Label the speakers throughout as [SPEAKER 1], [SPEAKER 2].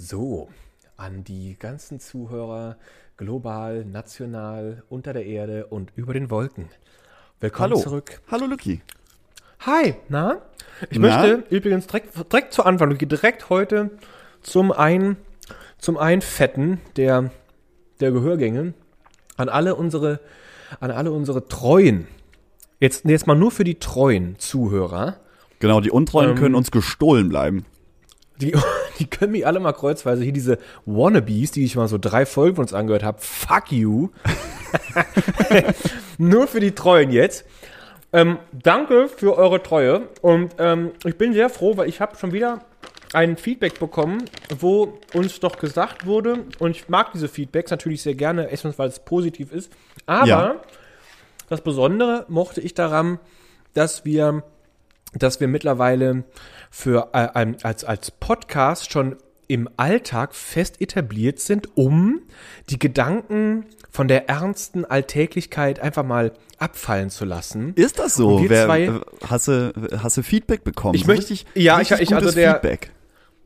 [SPEAKER 1] So, an die ganzen Zuhörer global, national, unter der Erde und über den Wolken. Willkommen
[SPEAKER 2] Hallo.
[SPEAKER 1] zurück.
[SPEAKER 2] Hallo Lucky.
[SPEAKER 1] Hi, na? Ich
[SPEAKER 2] Na?
[SPEAKER 1] möchte übrigens direkt, direkt zu Anfang, direkt heute zum ein, zum Einfetten der, der Gehörgänge an alle unsere, an alle unsere treuen, jetzt, jetzt mal nur für die treuen Zuhörer,
[SPEAKER 2] Genau, die Untreuen
[SPEAKER 1] Ähm.
[SPEAKER 2] können uns gestohlen bleiben.
[SPEAKER 1] Die, die können mich alle mal kreuzweise hier diese Wannabes, die ich mal so drei Folgen von uns angehört habe. Fuck you. Nur für die Treuen jetzt. Ähm, danke für eure Treue und ähm, ich bin sehr froh, weil ich habe schon wieder ein Feedback bekommen, wo uns doch gesagt wurde, und ich mag diese Feedbacks natürlich sehr gerne, erstens, weil es positiv ist, aber
[SPEAKER 2] Ja.
[SPEAKER 1] das Besondere mochte ich daran, dass wir dass wir mittlerweile für äh, ein, als, als Podcast schon im Alltag fest etabliert sind, um die Gedanken von der ernsten Alltäglichkeit einfach mal abfallen zu lassen.
[SPEAKER 2] Ist das so? Wer,
[SPEAKER 1] zwei-
[SPEAKER 2] hast, du, hast du Feedback bekommen?
[SPEAKER 1] Ich möchte-
[SPEAKER 2] richtig,
[SPEAKER 1] ja,
[SPEAKER 2] richtig
[SPEAKER 1] ich- ich- also der-
[SPEAKER 2] Feedback.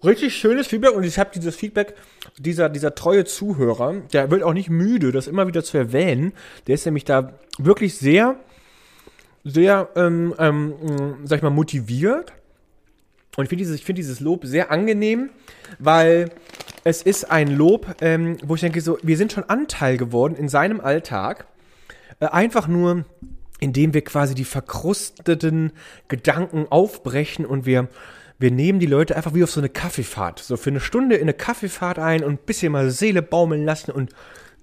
[SPEAKER 1] Richtig schönes Feedback und ich habe dieses Feedback dieser, dieser treue Zuhörer, der wird auch nicht müde, das immer wieder zu erwähnen. Der ist nämlich da wirklich sehr, sehr, ähm, ähm, mh, sag ich mal, motiviert. Und ich finde dieses, ich finde dieses Lob sehr angenehm, weil es ist ein Lob, ähm, wo ich denke, so, wir sind schon Anteil geworden in seinem Alltag. Äh, einfach nur, indem wir quasi die verkrusteten Gedanken aufbrechen und wir, wir nehmen die Leute einfach wie auf so eine Kaffeefahrt. So für eine Stunde in eine Kaffeefahrt ein und ein bisschen mal Seele baumeln lassen und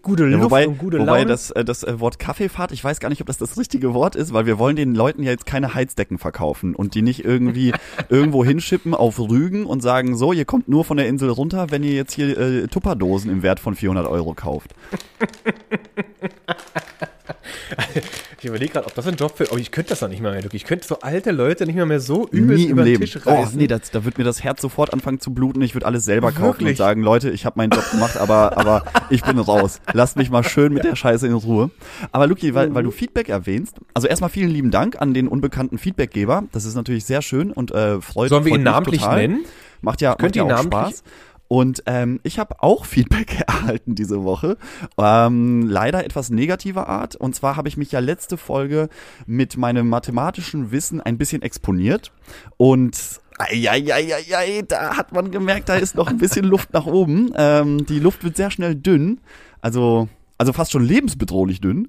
[SPEAKER 1] gute
[SPEAKER 2] Ja,
[SPEAKER 1] Luft
[SPEAKER 2] wobei
[SPEAKER 1] und gute
[SPEAKER 2] wobei
[SPEAKER 1] Laune.
[SPEAKER 2] das, äh, das äh, Wort Kaffeefahrt, ich weiß gar nicht, ob das das richtige Wort ist, weil wir wollen den Leuten ja jetzt keine Heizdecken verkaufen und die nicht irgendwie irgendwo hinschippen auf Rügen und sagen, so, ihr kommt nur von der Insel runter, wenn ihr jetzt hier äh, Tupperdosen im Wert von 400 Euro kauft.
[SPEAKER 1] ich überlege gerade, ob das ein Job für. Oh, ich könnte das noch nicht mal mehr, Luki. Ich könnte so alte Leute nicht mal mehr so übelst
[SPEAKER 2] Nie im
[SPEAKER 1] über den
[SPEAKER 2] Leben.
[SPEAKER 1] Tisch
[SPEAKER 2] Oh,
[SPEAKER 1] reißen.
[SPEAKER 2] nee, das, da wird mir das Herz sofort anfangen zu bluten. Ich würde alles selber kaufen und
[SPEAKER 1] Wirklich?
[SPEAKER 2] sagen, Leute, ich habe meinen Job gemacht, aber, aber ich bin raus. Lasst mich mal schön mit der Scheiße in Ruhe. Aber Luki, weil, weil du Feedback erwähnst, also erstmal vielen lieben Dank an den unbekannten Feedbackgeber. Das ist natürlich sehr schön und äh, freut,
[SPEAKER 1] Sollen wir ihn
[SPEAKER 2] mich
[SPEAKER 1] namentlich
[SPEAKER 2] total.
[SPEAKER 1] nennen?
[SPEAKER 2] Macht ja, macht ja auch Spaß. Und ähm, ich habe auch Feedback erhalten diese Woche. Ähm, leider etwas negativer Art. Und zwar habe ich mich ja letzte Folge mit meinem mathematischen Wissen ein bisschen exponiert. Und Eieieiei, da hat man gemerkt, da ist noch ein bisschen Luft nach oben. Ähm, die Luft wird sehr schnell dünn. Also, also fast schon lebensbedrohlich dünn.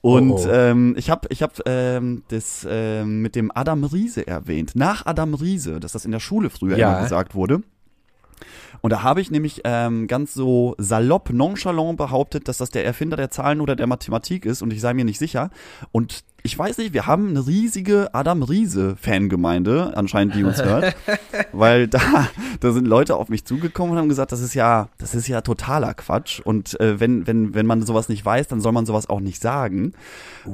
[SPEAKER 2] Und
[SPEAKER 1] Oh, oh.
[SPEAKER 2] Ähm, ich habe ich hab, ähm, das ähm, mit dem Adam Riese erwähnt. Nach Adam Riese, dass das in der Schule früher
[SPEAKER 1] Ja.
[SPEAKER 2] immer gesagt wurde. Und da habe ich nämlich ähm, ganz so salopp, nonchalant behauptet, dass das der Erfinder der Zahlen oder der Mathematik ist und ich sei mir nicht sicher. Und ich weiß nicht, wir haben eine riesige Adam Riese-Fangemeinde, anscheinend, die uns hört. weil da, da sind Leute auf mich zugekommen und haben gesagt, das ist ja, das ist ja totaler Quatsch. Und äh, wenn, wenn, wenn man sowas nicht weiß, dann soll man sowas auch nicht sagen.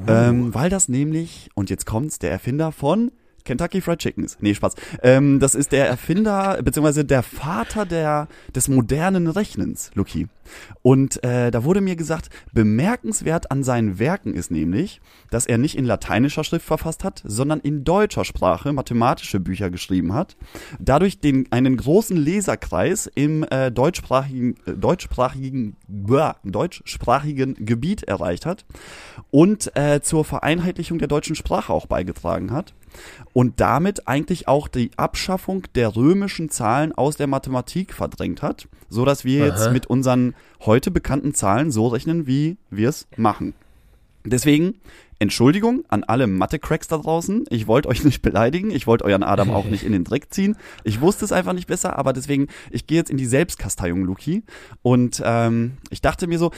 [SPEAKER 2] Ähm, weil das nämlich, und jetzt kommt's, der Erfinder von Kentucky Fried Chicken ist. Nee, Spaß. Ähm, das ist der Erfinder, beziehungsweise der Vater der, des modernen Rechnens, Lucky. Und äh, da wurde mir gesagt, bemerkenswert an seinen Werken ist nämlich, dass er nicht in lateinischer Schrift verfasst hat, sondern in deutscher Sprache mathematische Bücher geschrieben hat. Dadurch den, einen großen Leserkreis im äh, deutschsprachigen, äh, deutschsprachigen, bäh, deutschsprachigen Gebiet erreicht hat und äh, zur Vereinheitlichung der deutschen Sprache auch beigetragen hat und damit eigentlich auch die Abschaffung der römischen Zahlen aus der Mathematik verdrängt hat, so dass wir jetzt
[SPEAKER 1] Aha.
[SPEAKER 2] mit unseren heute bekannten Zahlen so rechnen, wie wir es machen. Deswegen Entschuldigung an alle Mathe-Cracks da draußen. Ich wollte euch nicht beleidigen. Ich wollte euren Adam auch nicht in den Dreck ziehen. Ich wusste es einfach nicht besser, aber deswegen, ich gehe jetzt in die Selbstkasteiung, Luki. Und ähm, ich dachte mir so,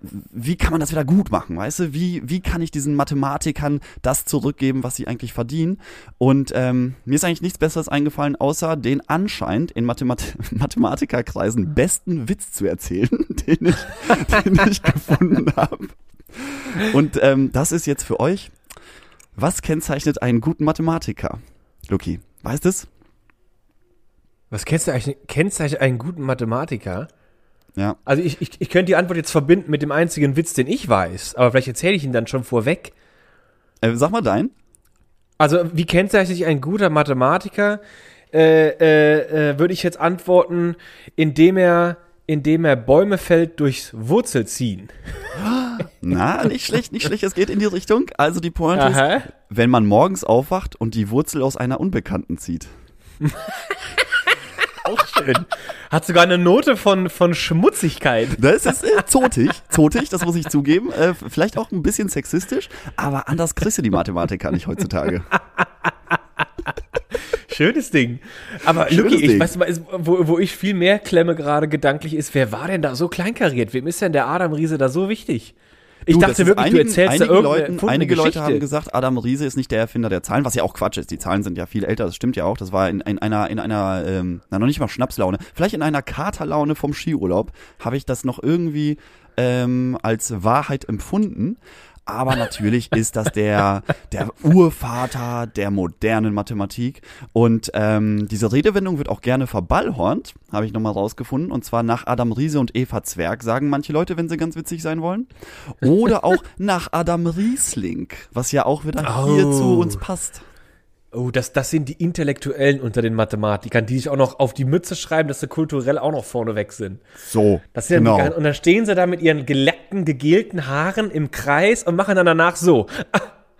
[SPEAKER 2] wie kann man das wieder gut machen, weißt du? Wie, wie kann ich diesen Mathematikern das zurückgeben, was sie eigentlich verdienen? Und ähm, mir ist eigentlich nichts Besseres eingefallen, außer den anscheinend in Mathemat Mathematikerkreisen besten Witz zu erzählen, den ich, den ich gefunden habe. Und ähm, das ist jetzt für euch. Was kennzeichnet einen guten Mathematiker? Luki, weißt es?
[SPEAKER 1] Was du kennzeichnet einen guten Mathematiker?
[SPEAKER 2] Ja.
[SPEAKER 1] Also ich, ich, ich könnte die Antwort jetzt verbinden mit dem einzigen Witz, den ich weiß, aber vielleicht erzähle ich ihn dann schon vorweg.
[SPEAKER 2] Äh, sag mal dein.
[SPEAKER 1] Also wie kennzeichnet sich ein guter Mathematiker? äh, äh, äh, würde ich jetzt antworten, indem er, indem er Bäume fällt durchs Wurzelziehen.
[SPEAKER 2] Na, nicht schlecht, nicht schlecht. Es geht in die Richtung. Also die Pointe
[SPEAKER 1] Aha.
[SPEAKER 2] ist, wenn man morgens aufwacht und die Wurzel aus einer Unbekannten zieht.
[SPEAKER 1] Auch schön. Hat sogar eine Note von, von Schmutzigkeit.
[SPEAKER 2] Das ist äh, zotig, zotig, das muss ich zugeben. Äh, vielleicht auch ein bisschen sexistisch, aber anders kriegst du die Mathematiker nicht heutzutage.
[SPEAKER 1] Schönes Ding. Aber
[SPEAKER 2] Schönes
[SPEAKER 1] Lucky, ich
[SPEAKER 2] Ding.
[SPEAKER 1] weiß mal, ist- wo, wo ich viel mehr klemme gerade gedanklich ist, wer war denn da so kleinkariert? Wem ist denn der Adam Riese da so wichtig? Ich
[SPEAKER 2] Du,
[SPEAKER 1] dachte wirklich,
[SPEAKER 2] einigen,
[SPEAKER 1] du erzählst da
[SPEAKER 2] einige
[SPEAKER 1] irgendeine
[SPEAKER 2] Leuten, Einige Leute
[SPEAKER 1] Geschichte.
[SPEAKER 2] haben gesagt, Adam Riese ist nicht der Erfinder der Zahlen, was ja auch Quatsch ist. Die Zahlen sind ja viel älter, das stimmt ja auch. Das war in, in einer, in einer, ähm, na noch nicht mal Schnapslaune, vielleicht in einer Katerlaune vom Skiurlaub habe ich das noch irgendwie ähm, als Wahrheit empfunden. Aber natürlich ist das der, der Urvater der modernen Mathematik. Und ähm, diese Redewendung wird auch gerne verballhornt, habe ich nochmal rausgefunden. Und zwar nach Adam Riese und Eva Zwerg, sagen manche Leute, wenn sie ganz witzig sein wollen. Oder auch nach Adam Riesling, was ja auch wieder hier
[SPEAKER 1] Oh.
[SPEAKER 2] zu uns passt.
[SPEAKER 1] Oh, das, das sind die Intellektuellen unter den Mathematikern, die sich auch noch auf die Mütze schreiben, dass sie kulturell auch noch vorne weg sind.
[SPEAKER 2] So,
[SPEAKER 1] Das sind
[SPEAKER 2] genau.
[SPEAKER 1] die, und dann stehen sie da mit ihren geleckten, gegelten Haaren im Kreis und machen dann danach so.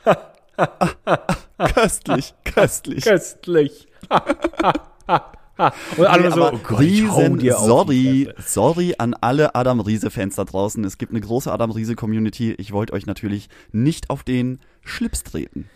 [SPEAKER 2] köstlich, köstlich.
[SPEAKER 1] Köstlich. und alle
[SPEAKER 2] Nee,
[SPEAKER 1] so, oh Gott,
[SPEAKER 2] riesen sorry, sorry an alle Adam Riese Fans da draußen. Es gibt eine große Adam Riese Community. Ich wollte euch natürlich nicht auf den Schlips treten.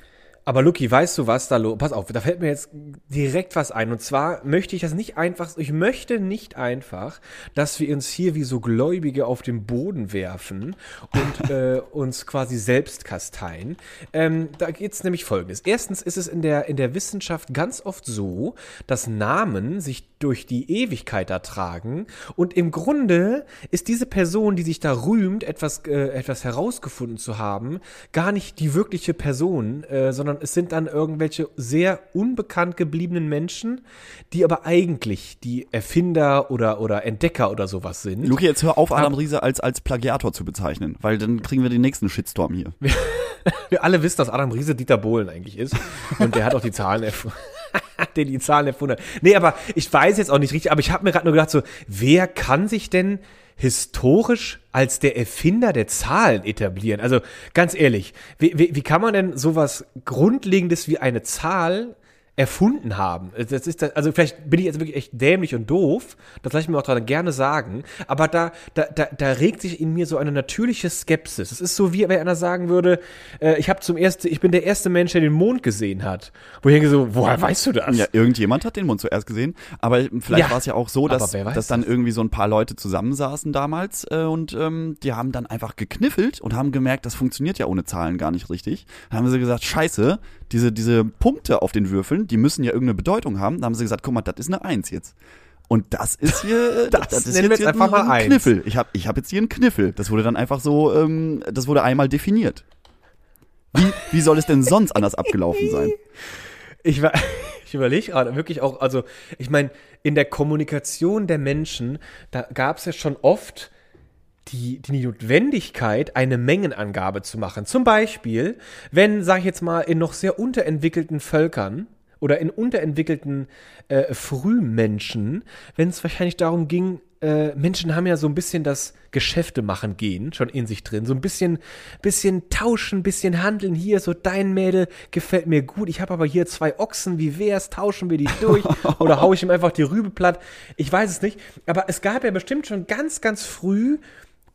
[SPEAKER 1] Aber Luki, weißt du was da los? Pass auf, da fällt mir jetzt direkt was ein. Und zwar möchte ich das nicht einfach, ich möchte nicht einfach, dass wir uns hier wie so Gläubige auf den Boden werfen und äh, uns quasi selbst kasteien. Ähm, da geht's nämlich folgendes. Erstens ist es in der, in der Wissenschaft ganz oft so, dass Namen sich durch die Ewigkeit ertragen und im Grunde ist diese Person, die sich da rühmt, etwas, äh, etwas herausgefunden zu haben, gar nicht die wirkliche Person, äh, sondern es sind dann irgendwelche sehr unbekannt gebliebenen Menschen, die aber eigentlich die Erfinder oder, oder Entdecker oder sowas sind.
[SPEAKER 2] Luki, jetzt hör auf, Adam Riese als, als Plagiator zu bezeichnen, weil dann kriegen wir den nächsten Shitstorm hier.
[SPEAKER 1] Wir alle wissen, dass Adam Riese Dieter Bohlen eigentlich ist. Und der hat auch die Zahlen erfunden. der die Zahlen erfunden hat. Nee, aber ich weiß jetzt auch nicht richtig, aber ich habe mir gerade nur gedacht, so, wer kann sich denn historisch als der Erfinder der Zahlen etablieren? Also ganz ehrlich, wie, wie, wie kann man denn sowas Grundlegendes wie eine Zahl erfunden haben. Das ist das, also vielleicht bin ich jetzt wirklich echt dämlich und doof, das lasse ich mir auch dann gerne sagen, aber da, da, da, da regt sich in mir so eine natürliche Skepsis. Es ist so, wie wenn einer sagen würde, äh, ich habe zum ersten, ich bin der erste Mensch, der den Mond gesehen hat. Wo ich denke so, woher weißt du das?
[SPEAKER 2] Ja, irgendjemand hat den Mond zuerst gesehen, aber vielleicht
[SPEAKER 1] Ja,
[SPEAKER 2] war es ja auch so, dass, dass dann
[SPEAKER 1] das?
[SPEAKER 2] irgendwie so ein paar Leute zusammensaßen damals äh, und ähm, die haben dann einfach gekniffelt und haben gemerkt, das funktioniert ja ohne Zahlen gar nicht richtig. Dann haben sie gesagt, scheiße, diese, diese Punkte auf den Würfeln, die müssen ja irgendeine Bedeutung haben. Dann haben sie gesagt, guck mal, das ist eine Eins jetzt. Und das ist hier, äh,
[SPEAKER 1] Das
[SPEAKER 2] ist
[SPEAKER 1] jetzt
[SPEAKER 2] hier
[SPEAKER 1] einfach
[SPEAKER 2] ein,
[SPEAKER 1] mal
[SPEAKER 2] ein. Kniffel. Ich habe ich hab jetzt hier einen Kniffel. Das wurde dann einfach so, ähm, das wurde einmal definiert. Wie, wie soll es denn sonst anders abgelaufen sein?
[SPEAKER 1] Ich, war- ich überlege gerade wirklich auch, also ich meine, in der Kommunikation der Menschen, da gab es ja schon oft die, die Notwendigkeit, eine Mengenangabe zu machen. Zum Beispiel, wenn, sage ich jetzt mal, in noch sehr unterentwickelten Völkern oder in unterentwickelten äh, Frühmenschen, wenn es wahrscheinlich darum ging, äh, Menschen haben ja so ein bisschen das Geschäfte machen gehen schon in sich drin, so ein bisschen, bisschen tauschen, bisschen handeln. Hier so dein Mädel gefällt mir gut. Ich habe aber hier zwei Ochsen. Wie wär's? Tauschen wir die durch oder hau ich ihm einfach die Rübe platt? Ich weiß es nicht. Aber es gab ja bestimmt schon ganz, ganz früh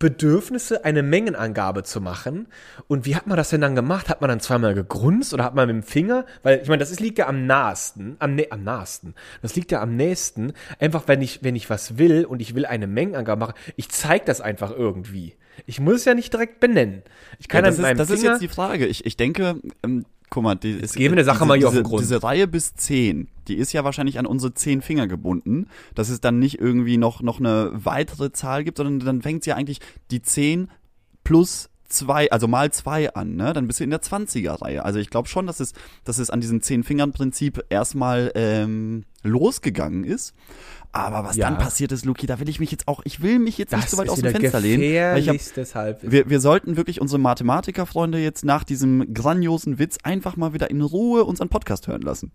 [SPEAKER 1] Bedürfnisse, eine Mengenangabe zu machen. Und wie hat man das denn dann gemacht? Hat man dann zweimal gegrunzt oder hat man mit dem Finger? Weil ich meine, das ist, liegt ja am nahesten, am, nä- am nahesten. Das liegt ja am nächsten. Einfach, wenn ich, wenn ich was will und ich will eine Mengenangabe machen, ich zeige das einfach irgendwie. Ich muss es ja nicht direkt benennen. Ich kann
[SPEAKER 2] Ja, das
[SPEAKER 1] mit meinem
[SPEAKER 2] ist, das ist
[SPEAKER 1] Finger,
[SPEAKER 2] jetzt die Frage. Ich, ich denke, ähm, guck mal, die,
[SPEAKER 1] gehen wir der Sache
[SPEAKER 2] diese,
[SPEAKER 1] mal hier auf
[SPEAKER 2] diese,
[SPEAKER 1] den Grund.
[SPEAKER 2] Diese Reihe bis 10, die ist ja wahrscheinlich an unsere 10 Finger gebunden, dass es dann nicht irgendwie noch, noch eine weitere Zahl gibt, sondern dann fängt ja eigentlich die 10 plus zwei, also mal zwei an, ne? Dann bist du in der 20er-Reihe. Also ich glaube schon, dass es, dass es an diesem Zehn-Fingern-Prinzip erstmal ähm, losgegangen ist. Aber was
[SPEAKER 1] Ja.
[SPEAKER 2] dann passiert ist, Luki, da will ich mich jetzt auch, ich will mich jetzt nicht
[SPEAKER 1] das
[SPEAKER 2] so weit aus dem Fenster lehnen. Weil ich hab, wir, wir sollten wirklich unsere Mathematikerfreunde jetzt nach diesem grandiosen Witz einfach mal wieder in Ruhe unseren Podcast hören lassen.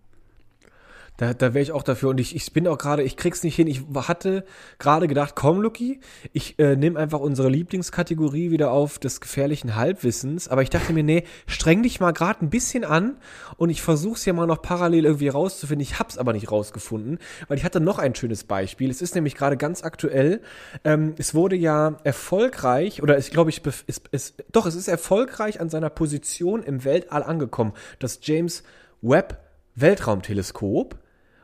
[SPEAKER 1] Da, da wäre ich auch dafür. Und ich, ich bin auch gerade, ich krieg's nicht hin. Ich hatte gerade gedacht, komm, Lucky, ich äh, nehme einfach unsere Lieblingskategorie wieder auf des gefährlichen Halbwissens. Aber ich dachte mir, nee, streng dich mal gerade ein bisschen an und ich versuch's ja mal noch parallel irgendwie rauszufinden. Ich hab's aber nicht rausgefunden, weil ich hatte noch ein schönes Beispiel. Es ist nämlich gerade ganz aktuell. Ähm, es wurde ja erfolgreich, oder ich glaube, ich, es, es, doch, es ist erfolgreich an seiner Position im Weltall angekommen. Das James Webb Weltraumteleskop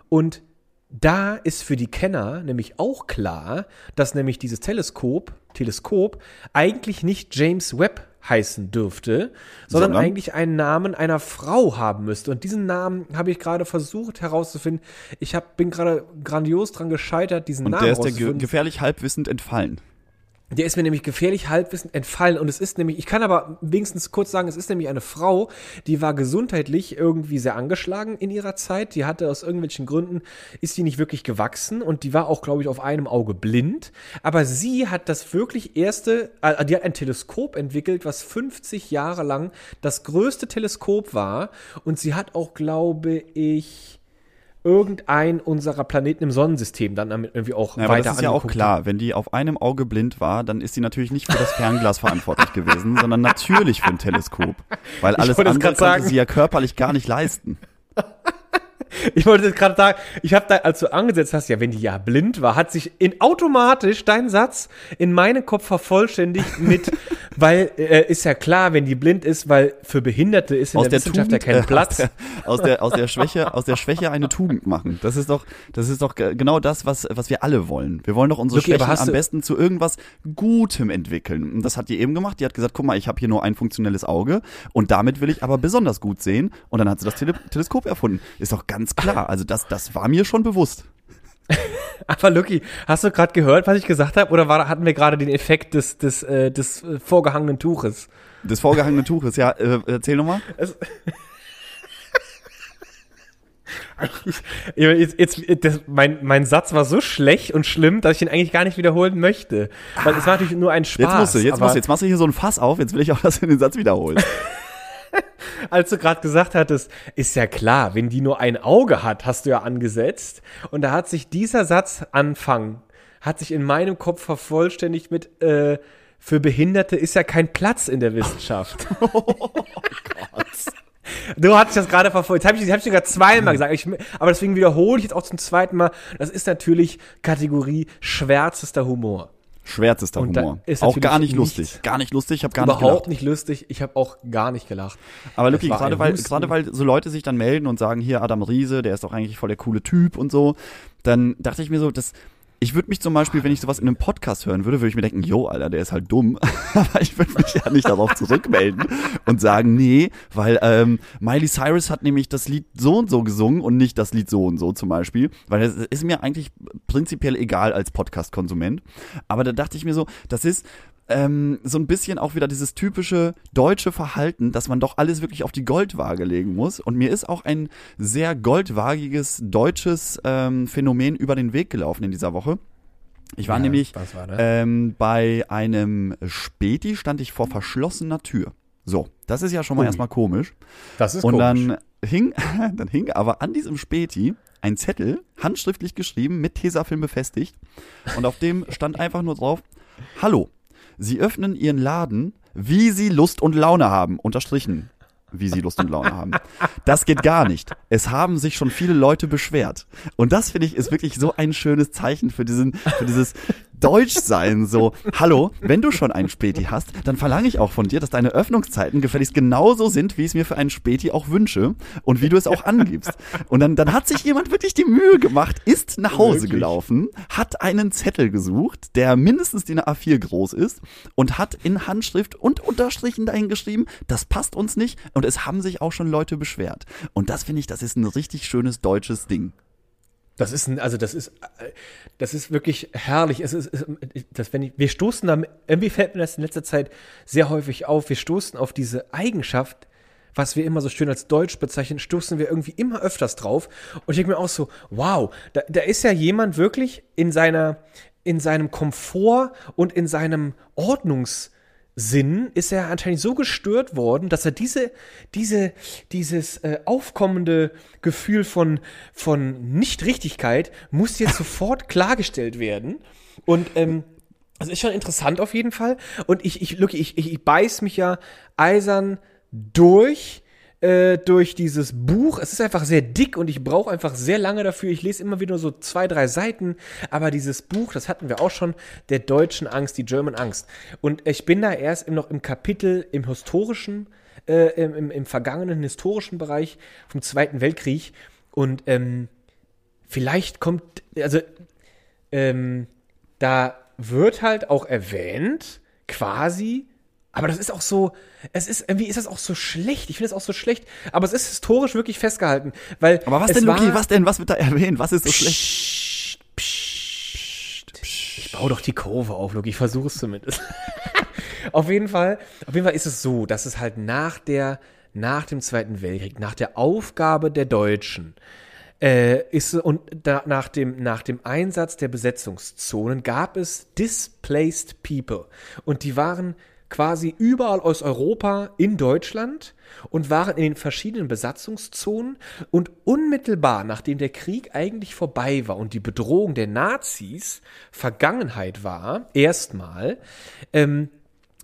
[SPEAKER 1] und da ist für die Kenner nämlich auch klar, dass nämlich dieses Teleskop, Teleskop eigentlich nicht James Webb heißen dürfte, sondern, sondern, eigentlich einen Namen einer Frau haben müsste. Und diesen Namen habe ich gerade versucht herauszufinden. Ich hab, bin gerade grandios dran gescheitert, diesen
[SPEAKER 2] Und
[SPEAKER 1] Namen
[SPEAKER 2] der ist der gefährlich halbwissend entfallen.
[SPEAKER 1] Der ist mir nämlich gefährlich halbwissend entfallen und es ist nämlich, ich kann aber wenigstens kurz sagen, es ist nämlich eine Frau, die war gesundheitlich irgendwie sehr angeschlagen in ihrer Zeit. Die hatte aus irgendwelchen Gründen, ist die nicht wirklich gewachsen und die war auch, glaube ich, auf einem Auge blind. Aber sie hat das wirklich erste, äh, die hat ein Teleskop entwickelt, was 50 Jahre lang das größte Teleskop war und sie hat auch, glaube ich, irgendein unserer Planeten im Sonnensystem dann damit irgendwie auch
[SPEAKER 2] ja, weiter das ist ja auch klar, wenn die auf einem Auge blind war, dann ist sie natürlich nicht für das Fernglas verantwortlich gewesen, sondern natürlich für ein Teleskop, weil alles andere konnte sagen. sie ja körperlich gar nicht leisten.
[SPEAKER 1] Ich wollte gerade sagen, ich habe da, als du angesetzt hast, ja, wenn die ja blind war, hat sich in automatisch dein Satz in meinen Kopf vervollständigt mit, weil äh, ist ja klar, wenn die blind ist, weil für Behinderte ist in
[SPEAKER 2] aus
[SPEAKER 1] der, der Wissenschaft Tugend, ja kein äh, Platz.
[SPEAKER 2] Aus der, aus der Schwäche, aus der Schwäche eine Tugend machen. Das ist doch, das ist doch genau das, was, was wir alle wollen. Wir wollen doch unsere okay, Schwächen am besten zu irgendwas Gutem entwickeln. Und das hat die eben gemacht. Die hat gesagt, guck mal, ich habe hier nur ein funktionelles Auge und damit will ich aber besonders gut sehen. Und dann hat sie das Tele Teleskop erfunden. Ist doch ganz ganz klar. Also das, das war mir schon bewusst.
[SPEAKER 1] Aber Lucky, hast du gerade gehört, was ich gesagt habe? Oder war, hatten wir gerade den Effekt des, des, äh, des äh, vorgehangenen Tuches?
[SPEAKER 2] Des vorgehangenen Tuches, ja. Äh, erzähl nochmal.
[SPEAKER 1] jetzt, jetzt, das, mein, mein Satz war so schlecht und schlimm, dass ich ihn eigentlich gar nicht wiederholen möchte. Weil ah, es war natürlich nur ein Spaß.
[SPEAKER 2] Jetzt musst du, jetzt musst du, jetzt machst du hier so ein Fass auf, jetzt will ich auch, dass du den Satz wiederholst.
[SPEAKER 1] als du gerade gesagt hattest, ist ja klar, wenn die nur ein Auge hat, hast du ja angesetzt. Und da hat sich dieser Satz Anfang, hat sich in meinem Kopf vervollständigt mit, äh, für Behinderte ist ja kein Platz in der Wissenschaft. oh Gott. Du hattest das gerade verfolgt. Jetzt habe ich, hab ich sogar zweimal gesagt. Ich, aber deswegen wiederhole ich jetzt auch zum zweiten Mal. Das ist natürlich Kategorie schwärzester Humor.
[SPEAKER 2] Schwärzester Humor. auch gar nicht lustig. Gar nicht lustig, ich habe gar
[SPEAKER 1] nicht
[SPEAKER 2] gelacht.
[SPEAKER 1] Überhaupt nicht lustig, ich habe auch gar nicht gelacht.
[SPEAKER 2] Aber Lucky, gerade weil, gerade weil so Leute sich dann melden und sagen, hier Adam Riese, der ist doch eigentlich voll der coole Typ und so, dann dachte ich mir so, das, ich würde mich zum Beispiel, wenn ich sowas in einem Podcast hören würde, würde ich mir denken, jo, Alter, der ist halt dumm. Aber ich würde mich ja nicht darauf zurückmelden und sagen, nee, weil ähm, Miley Cyrus hat nämlich das Lied so und so gesungen und nicht das Lied so und so zum Beispiel. Weil das ist mir eigentlich prinzipiell egal als Podcast-Konsument. Aber da dachte ich mir so, das ist, ähm, so ein bisschen auch wieder dieses typische deutsche Verhalten, dass man doch alles wirklich auf die Goldwaage legen muss. Und mir ist auch ein sehr goldwagiges deutsches ähm, Phänomen über den Weg gelaufen in dieser Woche. Ich war ja, nämlich war ähm, bei einem Späti, stand ich vor verschlossener Tür. So, das ist ja schon mal Ui. erstmal komisch.
[SPEAKER 1] Das ist
[SPEAKER 2] Und
[SPEAKER 1] komisch.
[SPEAKER 2] dann hing, dann hing aber an diesem Späti ein Zettel, handschriftlich geschrieben, mit Tesafilm befestigt. Und auf dem stand einfach nur drauf, Hallo, Sie öffnen ihren Laden, wie sie Lust und Laune haben. Unterstrichen wie sie Lust und Laune haben. Das geht gar nicht. Es haben sich schon viele Leute beschwert. Und das finde ich ist wirklich so ein schönes Zeichen für diesen, für dieses Deutsch sein. So, hallo, wenn du schon einen Späti hast, dann verlange ich auch von dir, dass deine Öffnungszeiten gefälligst genauso sind, wie ich es mir für einen Späti auch wünsche und wie du es auch angibst. Und dann, dann hat sich jemand wirklich die Mühe gemacht, ist nach Hause wirklich? gelaufen, hat einen Zettel gesucht, der mindestens die A4 groß ist und hat in Handschrift und Unterstrichen dahin geschrieben, das passt uns nicht und es haben sich auch schon Leute beschwert. Und das finde ich, das ist ein richtig schönes deutsches Ding.
[SPEAKER 1] Das ist ein, also das ist, das ist wirklich herrlich. Es ist, das, wenn ich, wir stoßen da, irgendwie fällt mir das in letzter Zeit sehr häufig auf. Wir stoßen auf diese Eigenschaft, was wir immer so schön als Deutsch bezeichnen, stoßen wir irgendwie immer öfters drauf. Und ich denke mir auch so, wow, da, da ist ja jemand wirklich in seiner, in seinem Komfort und in seinem Ordnungs, Sinn ist er anscheinend so gestört worden, dass er diese, diese, dieses äh, aufkommende Gefühl von, von Nichtrichtigkeit muss jetzt sofort klargestellt werden. Und ähm, das ist schon interessant auf jeden Fall. Und ich, ich, Lucky, ich, ich, ich beiß mich ja eisern durch äh, durch dieses Buch. Es ist einfach sehr dick und ich brauche einfach sehr lange dafür. Ich lese immer wieder so zwei, drei Seiten. Aber dieses Buch, das hatten wir auch schon, der deutschen Angst, die German Angst. Und ich bin da erst noch im Kapitel im historischen, äh, im, im, im vergangenen historischen Bereich vom Zweiten Weltkrieg. Und ähm, vielleicht kommt, also ähm, da wird halt auch erwähnt, quasi, aber das ist auch so, es ist, irgendwie ist das auch so schlecht. Ich finde es auch so schlecht. Aber es ist historisch wirklich festgehalten. Weil
[SPEAKER 2] Aber was denn, Luki? Was denn? Was wird da erwähnt? Was ist so schlecht?
[SPEAKER 1] Psst, psst, psst. Ich baue doch die Kurve auf, Luki. Ich versuche es zumindest. auf jeden Fall, auf jeden Fall ist es so, dass es halt nach der, nach dem Zweiten Weltkrieg, nach der Aufgabe der Deutschen, äh, ist und da, nach dem nach dem Einsatz der Besetzungszonen gab es displaced people und die waren quasi überall aus Europa in Deutschland und waren in den verschiedenen Besatzungszonen und unmittelbar nachdem der Krieg eigentlich vorbei war und die Bedrohung der Nazis Vergangenheit war, erstmal, ähm,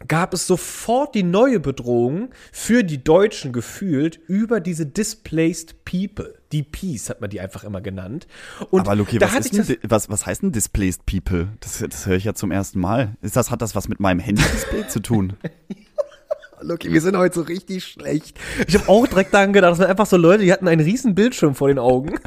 [SPEAKER 1] gab es sofort die neue Bedrohung für die Deutschen gefühlt über diese Displaced People. Die Peace hat man die einfach immer genannt. Und
[SPEAKER 2] Aber Luki, was, ist denn, was, was heißt denn Displaced People? Das, das höre ich ja zum ersten Mal. Ist das, hat das was mit meinem Handy-Display zu tun?
[SPEAKER 1] Lucky, wir sind heute so richtig schlecht. Ich habe auch direkt daran gedacht, das sind einfach so Leute, die hatten einen riesen Bildschirm vor den Augen.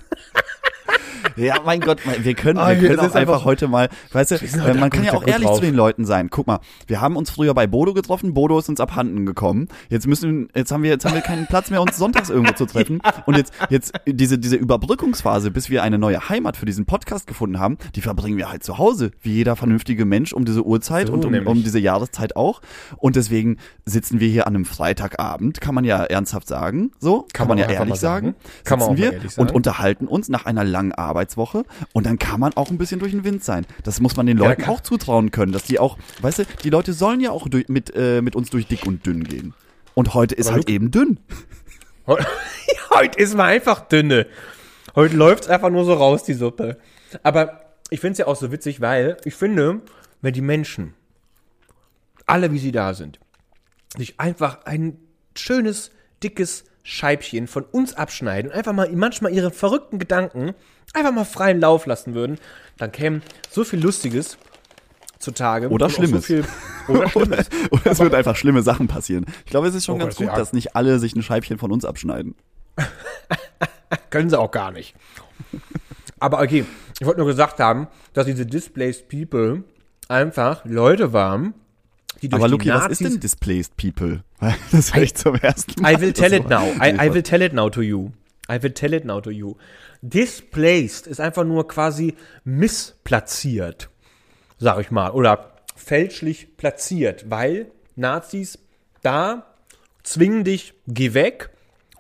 [SPEAKER 2] Ja, mein Gott, wir können,
[SPEAKER 1] Ah,
[SPEAKER 2] wir
[SPEAKER 1] hier,
[SPEAKER 2] können auch einfach,
[SPEAKER 1] einfach-
[SPEAKER 2] heute mal, weißt du, äh, man kann ja auch ehrlich
[SPEAKER 1] drauf.
[SPEAKER 2] zu den Leuten sein. Guck mal, wir haben uns früher bei Bodo getroffen, Bodo ist uns abhanden gekommen. Jetzt müssen, jetzt haben wir, jetzt haben wir keinen Platz mehr, uns sonntags irgendwo zu treffen. Und jetzt, jetzt diese, diese Überbrückungsphase, bis wir eine neue Heimat für diesen Podcast gefunden haben, die verbringen wir halt zu Hause, wie jeder vernünftige Mensch um diese Uhrzeit
[SPEAKER 1] So
[SPEAKER 2] und um, um diese Jahreszeit auch. Und deswegen sitzen wir hier an einem Freitagabend, kann man ja ernsthaft sagen, so, kann, man,
[SPEAKER 1] man
[SPEAKER 2] ja ehrlich
[SPEAKER 1] sagen.
[SPEAKER 2] sagen.
[SPEAKER 1] Kann man
[SPEAKER 2] sitzen
[SPEAKER 1] auch
[SPEAKER 2] wir
[SPEAKER 1] ehrlich
[SPEAKER 2] und
[SPEAKER 1] sagen.
[SPEAKER 2] unterhalten uns nach einer langen Arbeitswoche und dann kann man auch ein bisschen durch den Wind sein. Das muss man den Leuten
[SPEAKER 1] kann-
[SPEAKER 2] auch zutrauen können, dass die auch, weißt du, die Leute sollen ja auch durch, mit, äh, mit uns durch dick und dünn gehen. Und heute ist
[SPEAKER 1] Aber
[SPEAKER 2] halt eben dünn.
[SPEAKER 1] Heute ist mal einfach dünne. Heute läuft's einfach nur so raus, die Suppe. Aber ich find's ja auch so witzig, weil ich finde, wenn die Menschen, alle wie sie da sind, sich einfach ein schönes, dickes Scheibchen von uns abschneiden einfach mal manchmal ihre verrückten Gedanken einfach mal freien Lauf lassen würden, dann käme so viel Lustiges zutage.
[SPEAKER 2] Oder Schlimmes.
[SPEAKER 1] So oder Schlimmes.
[SPEAKER 2] Oder es wird einfach schlimme Sachen passieren. Ich glaube, es ist schon
[SPEAKER 1] Oh
[SPEAKER 2] ganz gut, dass nicht alle sich ein Scheibchen von uns abschneiden.
[SPEAKER 1] Können sie auch gar nicht. Aber okay, ich wollte nur gesagt haben, dass diese Displaced People einfach Leute waren, die durch
[SPEAKER 2] Aber Luki, was ist denn Displaced People? Das höre ich zum ersten Mal.
[SPEAKER 1] I will tell it now. I, I will tell it now to you. I will tell it now to you. Displaced ist einfach nur quasi missplatziert, sag ich mal, oder fälschlich platziert, weil Nazis da zwingen dich, geh weg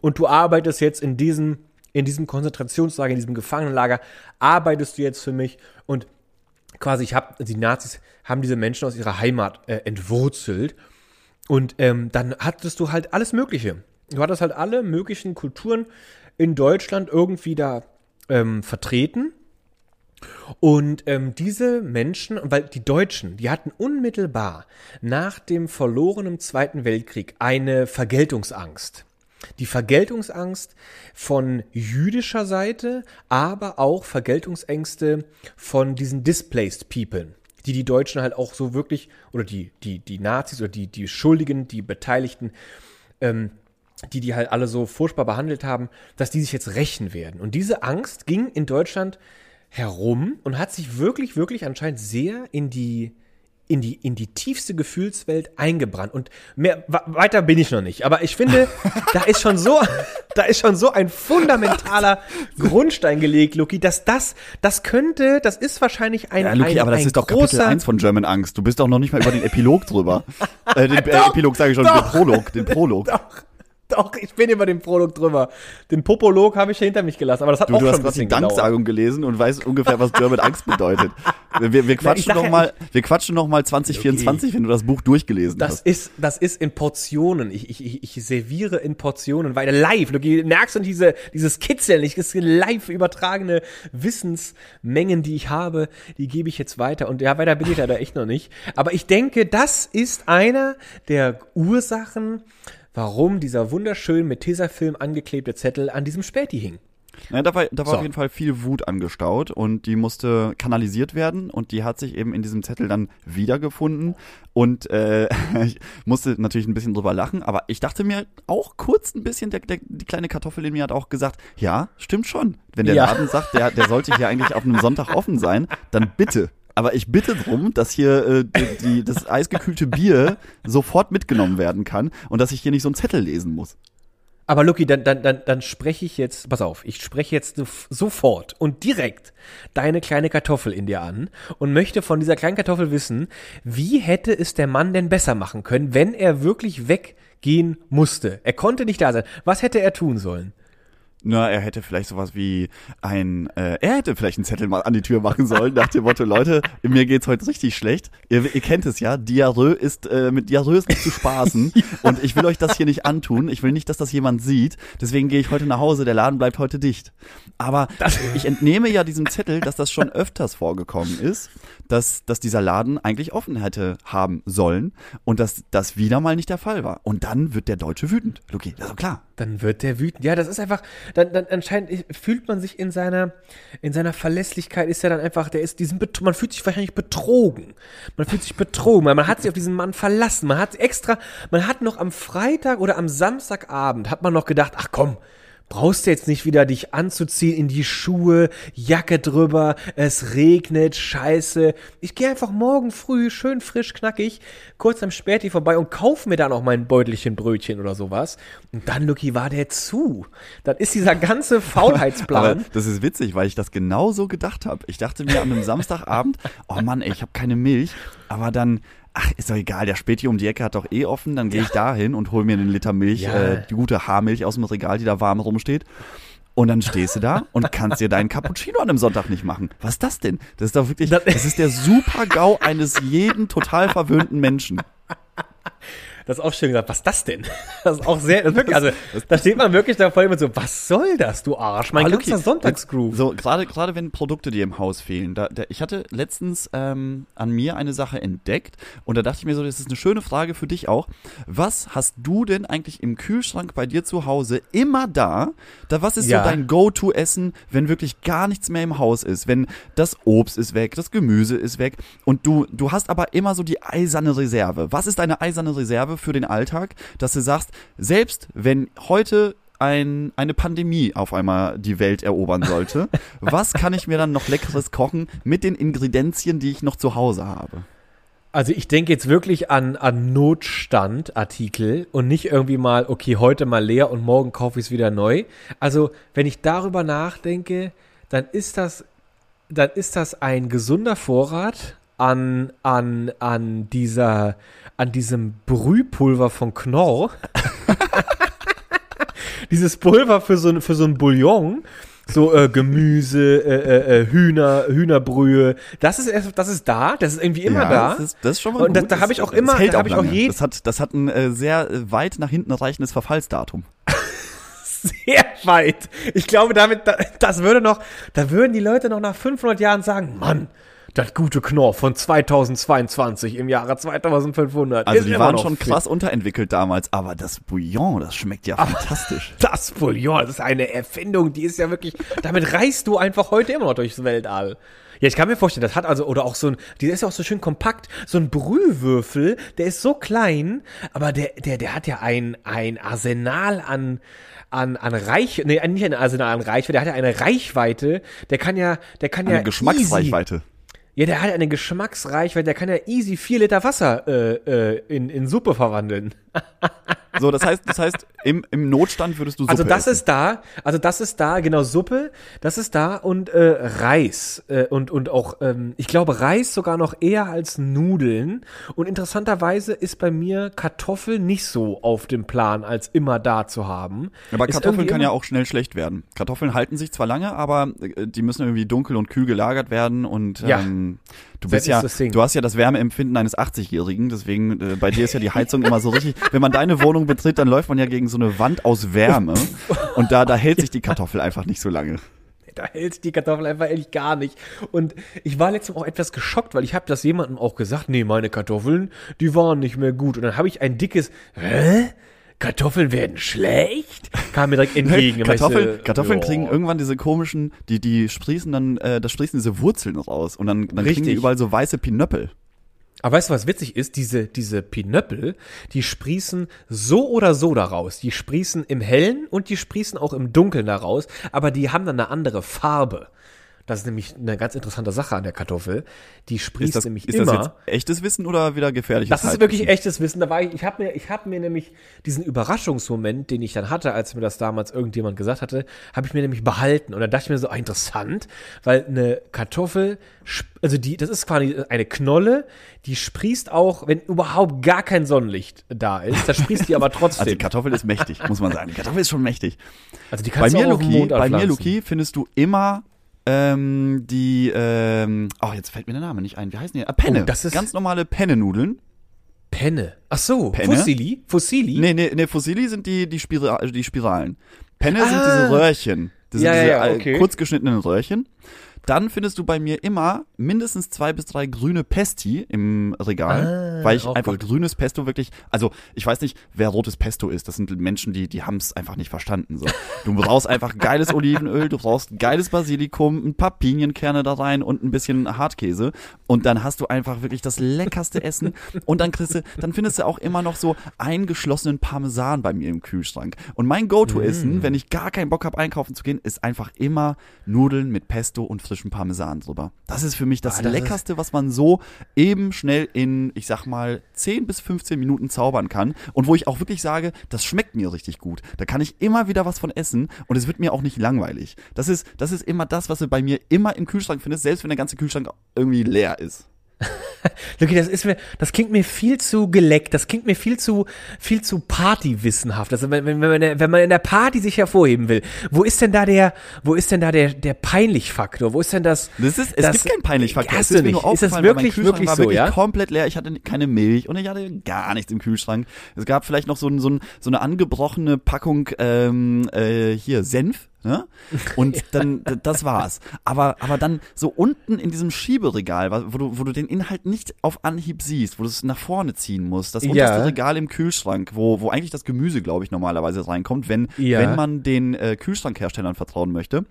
[SPEAKER 1] und du arbeitest jetzt in diesem in diesem Konzentrationslager, in diesem Gefangenenlager, arbeitest du jetzt für mich und quasi ich habe die Nazis haben diese Menschen aus ihrer Heimat äh, entwurzelt und ähm, dann hattest du halt alles Mögliche. Du hattest halt alle möglichen Kulturen in Deutschland irgendwie da ähm, vertreten. Und ähm, diese Menschen, weil die Deutschen, die hatten unmittelbar nach dem verlorenen Zweiten Weltkrieg eine Vergeltungsangst. Die Vergeltungsangst von jüdischer Seite, aber auch Vergeltungsängste von diesen Displaced People, die die Deutschen halt auch so wirklich, oder die, die, die Nazis oder die, die Schuldigen, die Beteiligten, ähm, die die halt alle so furchtbar behandelt haben, dass die sich jetzt rächen werden. Und diese Angst ging in Deutschland herum und hat sich wirklich, wirklich anscheinend sehr in die, in die, in die tiefste Gefühlswelt eingebrannt. Und mehr, weiter bin ich noch nicht. Aber ich finde, da ist schon so, da ist schon so ein fundamentaler Grundstein gelegt, Luki, dass das, das könnte, das ist wahrscheinlich ein,
[SPEAKER 2] Ja, Luki,
[SPEAKER 1] ein,
[SPEAKER 2] aber das
[SPEAKER 1] ein
[SPEAKER 2] ist doch Kapitel
[SPEAKER 1] großer,
[SPEAKER 2] 1 von German Angst. Du bist doch noch nicht mal über den Epilog drüber. äh, den
[SPEAKER 1] Doch,
[SPEAKER 2] Epilog sage ich schon,
[SPEAKER 1] doch.
[SPEAKER 2] den Prolog, den Prolog.
[SPEAKER 1] Doch. Doch, ich bin über den Prolog drüber. Den Popolog habe ich hinter mich gelassen, aber das hat
[SPEAKER 2] Du,
[SPEAKER 1] auch
[SPEAKER 2] du
[SPEAKER 1] schon
[SPEAKER 2] hast
[SPEAKER 1] ein
[SPEAKER 2] gerade die
[SPEAKER 1] bisschen gedauert.
[SPEAKER 2] Danksagung gelesen und weißt ungefähr, was German Angst bedeutet. Wir, wir, quatschen
[SPEAKER 1] ja,
[SPEAKER 2] mal, wir quatschen noch mal 2024, wenn du das Buch durchgelesen
[SPEAKER 1] Das
[SPEAKER 2] hast.
[SPEAKER 1] ist, das ist in Portionen. Ich, ich, ich, serviere in Portionen, weil live, du merkst und diese, dieses Kitzeln, ich, live übertragene Wissensmengen, die ich habe, die gebe ich jetzt weiter. Und ja, weiter bin ich leider echt noch nicht. Aber ich denke, das ist einer der Ursachen, warum dieser wunderschön mit Tesafilm angeklebte Zettel an diesem Späti hing.
[SPEAKER 2] Ja, da war, da war
[SPEAKER 1] So.
[SPEAKER 2] auf jeden Fall viel Wut angestaut und die musste kanalisiert werden und die hat sich eben in diesem Zettel dann wiedergefunden und äh, ich musste natürlich ein bisschen drüber lachen, aber ich dachte mir auch kurz ein bisschen, der, der, die kleine Kartoffel in mir hat auch gesagt, ja, stimmt schon. Wenn der
[SPEAKER 1] Ja.
[SPEAKER 2] Laden sagt, der, der sollte hier eigentlich auf einem Sonntag offen sein, dann bitte. Aber ich bitte drum, dass hier äh, die, das eisgekühlte Bier sofort mitgenommen werden kann und dass ich hier nicht so einen Zettel lesen muss.
[SPEAKER 1] Aber Lucky, dann, dann, dann, dann spreche ich jetzt, pass auf, ich spreche jetzt sof- sofort und direkt deine kleine Kartoffel in dir an und möchte von dieser kleinen Kartoffel wissen, wie hätte es der Mann denn besser machen können, wenn er wirklich weggehen musste? Er konnte nicht da sein. Was hätte er tun sollen?
[SPEAKER 2] Na, er hätte vielleicht sowas wie ein, äh, er hätte vielleicht einen Zettel mal an die Tür machen sollen, nach dem Motto, Leute, mir geht's heute richtig schlecht. Ihr, ihr kennt es ja, Diarrhoe ist, äh, mit Diarrhoe ist nicht zu spaßen und ich will euch das hier nicht antun. Ich will nicht, dass das jemand sieht. Deswegen gehe ich heute nach Hause, der Laden bleibt heute dicht. Aber ich entnehme ja diesem Zettel, dass das schon öfters vorgekommen ist, dass, dass dieser Laden eigentlich offen hätte haben sollen und dass das wieder mal nicht der Fall war. Und dann wird der Deutsche wütend. Luki, das ist klar.
[SPEAKER 1] Dann wird der wütend. Ja, das ist einfach, dann, dann anscheinend fühlt man sich in seiner, in seiner Verlässlichkeit ist ja dann einfach, der ist diesen, man fühlt sich wahrscheinlich betrogen. Man fühlt sich betrogen, weil man hat sich auf diesen Mann verlassen. Man hat extra, man hat noch am Freitag oder am Samstagabend hat man noch gedacht, ach komm, Brauchst du jetzt nicht wieder dich anzuziehen in die Schuhe, Jacke drüber, es regnet, scheiße. Ich gehe einfach morgen früh, schön frisch, knackig, kurz am Späti vorbei und kauf mir dann auch mein Beutelchen Brötchen oder sowas. Und dann, Lucky, war der zu. Dann ist dieser ganze
[SPEAKER 2] Aber
[SPEAKER 1] Faulheitsplan.
[SPEAKER 2] das ist witzig, weil ich das genau so gedacht habe. Ich dachte mir an einem Samstagabend, oh Mann, ey, ich habe keine Milch, aber dann, ach, ist doch egal, der Späti um die Ecke hat doch eh offen, dann gehe ich da hin und hol mir einen Liter Milch,
[SPEAKER 1] Ja.
[SPEAKER 2] äh, die gute Haarmilch aus dem Regal, die da warm rumsteht. Und dann stehst du da und kannst dir deinen Cappuccino an einem Sonntag nicht machen. Was ist das denn? Das ist doch wirklich,
[SPEAKER 1] Das-
[SPEAKER 2] das ist der Super-GAU eines jeden total verwöhnten Menschen.
[SPEAKER 1] Das ist auch schön gesagt. Was ist das denn? Das ist auch sehr, das wirklich, also, da steht man wirklich da voll mit so, was soll das, du Arsch? Mein ganzer
[SPEAKER 2] Luki,
[SPEAKER 1] Sonntagsgroove.
[SPEAKER 2] So, gerade gerade wenn Produkte dir im Haus fehlen. Da, da, ich hatte letztens ähm, an mir eine Sache entdeckt und da dachte ich mir so, das ist eine schöne Frage für dich auch. Was hast du denn eigentlich im Kühlschrank bei dir zu Hause immer da? Da was ist
[SPEAKER 1] Ja.
[SPEAKER 2] so dein Go-to-Essen, wenn wirklich gar nichts mehr im Haus ist? Wenn das Obst ist weg, das Gemüse ist weg und du du hast aber immer so die eiserne Reserve. Was ist deine eiserne Reserve für den Alltag, dass du sagst, selbst wenn heute ein, eine Pandemie auf einmal die Welt erobern sollte, was kann ich mir dann noch leckeres kochen mit den Ingredienzien, die ich noch zu Hause habe?
[SPEAKER 1] Also ich denke jetzt wirklich an, an Notstandartikel und nicht irgendwie mal, okay, heute mal leer und morgen kaufe ich es wieder neu. Also wenn ich darüber nachdenke, dann ist das, dann ist das ein gesunder Vorrat an, an, an dieser, an diesem Brühpulver von Knorr. Dieses Pulver für so, ein- für so ein Bouillon. So äh, Gemüse, äh, äh, äh, Hühner, Hühnerbrühe. Das ist erst, das ist da, das ist irgendwie immer da.
[SPEAKER 2] Das ist, das ist schon mal
[SPEAKER 1] Und da-
[SPEAKER 2] gut.
[SPEAKER 1] da hab ich auch immer-
[SPEAKER 2] das hält
[SPEAKER 1] da hab ich auch je-
[SPEAKER 2] das hat, das hat ein äh, sehr äh, weit nach hinten reichendes Verfallsdatum.
[SPEAKER 1] sehr weit. Ich glaube, damit, da- das würde noch, da würden die Leute noch nach 500 Jahren sagen, Mann, das gute Knorr von 2022 im Jahre 2500.
[SPEAKER 2] Also die waren schon
[SPEAKER 1] fit.
[SPEAKER 2] krass unterentwickelt damals, aber das Bouillon, das schmeckt ja fantastisch.
[SPEAKER 1] Das Bouillon, das ist eine Erfindung, die ist ja wirklich, damit reist du einfach heute immer noch durchs Weltall. Ja, ich kann mir vorstellen, das hat also, oder auch so ein, die ist ja auch so schön kompakt, so ein Brühwürfel, der ist so klein, aber der, der, der hat ja ein, ein Arsenal an, an, an Reich, nee, nicht ein Arsenal an Reichweite, der hat ja eine Reichweite, der kann ja, der kann ja
[SPEAKER 2] Eine Geschmacksreichweite.
[SPEAKER 1] Easy, ja, der hat eine Geschmacksreichweite, der kann ja easy vier Liter Wasser äh, äh, in, in Suppe verwandeln.
[SPEAKER 2] So, das heißt, das heißt, im, im Notstand würdest du Suppe
[SPEAKER 1] Also das
[SPEAKER 2] essen.
[SPEAKER 1] ist da, also das ist da, genau, Suppe, das ist da und äh, Reis äh, und, und auch, ähm, ich glaube Reis sogar noch eher als Nudeln und interessanterweise ist bei mir Kartoffel nicht so auf dem Plan, als immer da zu haben.
[SPEAKER 2] Aber
[SPEAKER 1] Ist
[SPEAKER 2] Kartoffeln kann ja auch schnell schlecht werden. Kartoffeln halten sich zwar lange, aber äh, die müssen irgendwie dunkel und kühl gelagert werden und
[SPEAKER 1] Ja.
[SPEAKER 2] Du bist ja, du hast ja das Wärmeempfinden eines 80-Jährigen, deswegen äh, bei dir ist ja die Heizung immer so richtig. Wenn man deine Wohnung betritt, dann läuft man ja gegen so eine Wand aus Wärme und da da hält sich die Kartoffel einfach nicht so lange.
[SPEAKER 1] Da hält die Kartoffel einfach ehrlich gar nicht. Und ich war letztens auch etwas geschockt, weil ich habe das jemandem auch gesagt, nee, meine Kartoffeln, die waren nicht mehr gut. Und dann habe ich ein dickes, hä? Kartoffeln werden schlecht? Kam mir direkt entgegen.
[SPEAKER 2] Kartoffeln, Kartoffeln
[SPEAKER 1] ja.
[SPEAKER 2] kriegen irgendwann diese komischen, die die sprießen dann, äh, da sprießen diese Wurzeln raus und dann, dann kriegen die überall so weiße Pinöppel.
[SPEAKER 1] Aber weißt du, was witzig ist? Diese, diese Pinöppel, die sprießen so oder so daraus. Die sprießen im Hellen und die sprießen auch im Dunkeln daraus, aber die haben dann eine andere Farbe. Das ist nämlich eine ganz interessante Sache an der Kartoffel. Die sprießt
[SPEAKER 2] Ist das,
[SPEAKER 1] nämlich
[SPEAKER 2] ist das
[SPEAKER 1] immer.
[SPEAKER 2] jetzt echtes Wissen oder wieder gefährliches
[SPEAKER 1] Das ist wirklich echtes Wissen. Da war ich, ich habe mir, ich habe mir nämlich diesen Überraschungsmoment, den ich dann hatte, als mir das damals irgendjemand gesagt hatte, habe ich mir nämlich behalten. Und da dachte ich mir so, ah, interessant, weil eine Kartoffel, also die, das ist quasi eine Knolle, die sprießt auch, wenn überhaupt gar kein Sonnenlicht da ist, da sprießt die aber
[SPEAKER 2] Also die
[SPEAKER 1] trotzdem.
[SPEAKER 2] Kartoffel ist mächtig, muss man sagen. Die Kartoffel ist schon mächtig.
[SPEAKER 1] Also die
[SPEAKER 2] Bei
[SPEAKER 1] kannst
[SPEAKER 2] mir,
[SPEAKER 1] du auch auf dem
[SPEAKER 2] Luki, bei mir. Luki, findest du immer ähm, die, ähm, oh, jetzt fällt mir der Name nicht ein. Wie heißen die? Ah, Penne.
[SPEAKER 1] Oh, das ist-
[SPEAKER 2] Ganz normale Penne-Nudeln.
[SPEAKER 1] Penne. Ach so,
[SPEAKER 2] Penne?
[SPEAKER 1] Fossili? Fossili?
[SPEAKER 2] Nee, nee, nee, Fossili sind die, die, Spira die Spiralen. Penne sind
[SPEAKER 1] Ah.
[SPEAKER 2] diese Röhrchen. Das sind
[SPEAKER 1] Ja, ja,
[SPEAKER 2] diese
[SPEAKER 1] ja, okay.
[SPEAKER 2] kurz geschnittenen Röhrchen. Dann findest du bei mir immer mindestens zwei bis drei grüne Pesti im Regal,
[SPEAKER 1] Ah,
[SPEAKER 2] weil ich einfach
[SPEAKER 1] gut.
[SPEAKER 2] grünes Pesto wirklich, also ich weiß nicht, wer rotes Pesto ist. Das sind Menschen, die die haben es einfach nicht verstanden. So, du brauchst einfach geiles Olivenöl, du brauchst geiles Basilikum, ein paar Pinienkerne da rein und ein bisschen Hartkäse und dann hast du einfach wirklich das leckerste Essen und dann kriegst du, dann findest du auch immer noch so eingeschlossenen Parmesan bei mir im Kühlschrank. Und mein
[SPEAKER 1] Mm.
[SPEAKER 2] Go-To-Essen, wenn ich gar keinen Bock habe einkaufen zu gehen, ist einfach immer Nudeln mit Pesto und frischem Parmesan drüber. Das ist für mich das,
[SPEAKER 1] Ah, das
[SPEAKER 2] leckerste, was man so eben schnell in, ich sag mal, 10 bis 15 Minuten zaubern kann und wo ich auch wirklich sage, das schmeckt mir richtig gut. Da kann ich immer wieder was von essen und es wird mir auch nicht langweilig. Das ist, das ist immer das, was du bei mir immer im Kühlschrank findest, selbst wenn der ganze Kühlschrank irgendwie leer ist.
[SPEAKER 1] Luki, das ist mir, das klingt mir viel zu geleckt, das klingt mir viel zu, viel zu partywissenhaft. Also wenn, wenn, wenn, man, wenn man in der Party sich hervorheben will, wo ist denn da der, wo ist denn da der, der Peinlich-Faktor? Wo ist denn das?
[SPEAKER 2] Das ist, es
[SPEAKER 1] das,
[SPEAKER 2] gibt keinen Peinlich-Faktor.
[SPEAKER 1] Hast
[SPEAKER 2] ist
[SPEAKER 1] du nicht? Ist das wirklich, wirklich
[SPEAKER 2] war
[SPEAKER 1] so,
[SPEAKER 2] wirklich
[SPEAKER 1] ja?
[SPEAKER 2] komplett leer. Ich hatte keine Milch und ich hatte gar nichts im Kühlschrank. Es gab vielleicht noch so, ein, so, ein, so eine angebrochene Packung ähm, äh, hier Senf. Ne? Und dann, das war's. Aber, aber dann so unten in diesem Schieberegal, wo du, wo du den Inhalt nicht auf Anhieb siehst, wo du es nach vorne ziehen musst, das unterste
[SPEAKER 1] Ja.
[SPEAKER 2] Regal im Kühlschrank, wo, wo eigentlich das Gemüse, glaube ich, normalerweise reinkommt, wenn,
[SPEAKER 1] Ja.
[SPEAKER 2] wenn man den äh, Kühlschrankherstellern vertrauen möchte.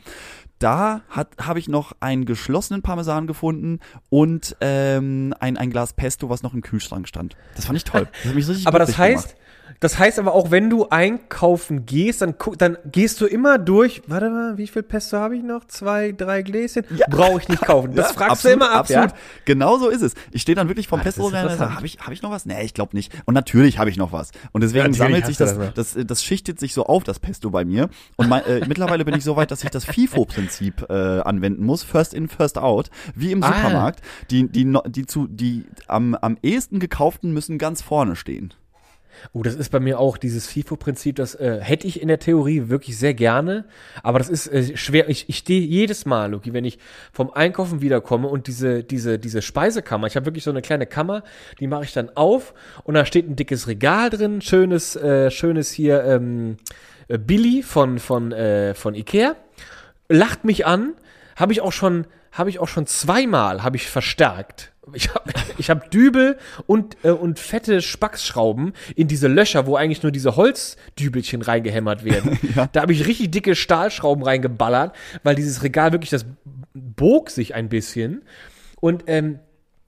[SPEAKER 2] Da habe ich noch einen geschlossenen Parmesan gefunden und ähm, ein, ein Glas Pesto, was noch im Kühlschrank stand. Das fand ich toll. Das hat mich richtig
[SPEAKER 1] Aber das heißt, das heißt aber auch, wenn du einkaufen gehst, dann, guck- dann gehst du immer durch, warte mal, wie viel Pesto habe ich noch? Zwei, drei Gläschen?
[SPEAKER 2] Ja.
[SPEAKER 1] Brauche ich nicht kaufen. Das
[SPEAKER 2] Ja,
[SPEAKER 1] fragst
[SPEAKER 2] absolut,
[SPEAKER 1] du immer ab,
[SPEAKER 2] absolut.
[SPEAKER 1] ja?
[SPEAKER 2] Genau so ist es. Ich stehe dann wirklich vom
[SPEAKER 1] Ah,
[SPEAKER 2] Pesto und habe ich, hab ich noch was? Nee, ich glaube nicht. Und natürlich habe ich noch was. Und deswegen sammelt sich das,
[SPEAKER 1] das
[SPEAKER 2] das, das, schichtet sich so auf, das Pesto bei mir. Und mein, äh, mittlerweile bin ich so weit, dass ich das FIFO-Prinzip äh, anwenden muss. First in, first out. Wie im
[SPEAKER 1] Ah.
[SPEAKER 2] Supermarkt. Die, die, no- die, zu, die am, am ehesten gekauften müssen ganz vorne stehen.
[SPEAKER 1] Oh, das ist bei mir auch dieses FIFO-Prinzip, das äh, hätte ich in der Theorie wirklich sehr gerne, aber das ist äh, schwer. Ich, ich stehe jedes Mal, Luki, wenn ich vom Einkaufen wiederkomme und diese, diese, diese Speisekammer, ich habe wirklich so eine kleine Kammer, die mache ich dann auf und da steht ein dickes Regal drin, schönes, äh, schönes hier ähm, äh, Billy von, von, äh, von Ikea, lacht mich an, habe ich auch schon, habe ich auch schon zweimal, habe ich verstärkt. Ich habe ich hab Dübel und, äh, und fette Spacksschrauben in diese Löcher, wo eigentlich nur diese Holzdübelchen reingehämmert werden. Da habe ich richtig dicke Stahlschrauben reingeballert, weil dieses Regal wirklich, das bog sich ein bisschen. Und ähm,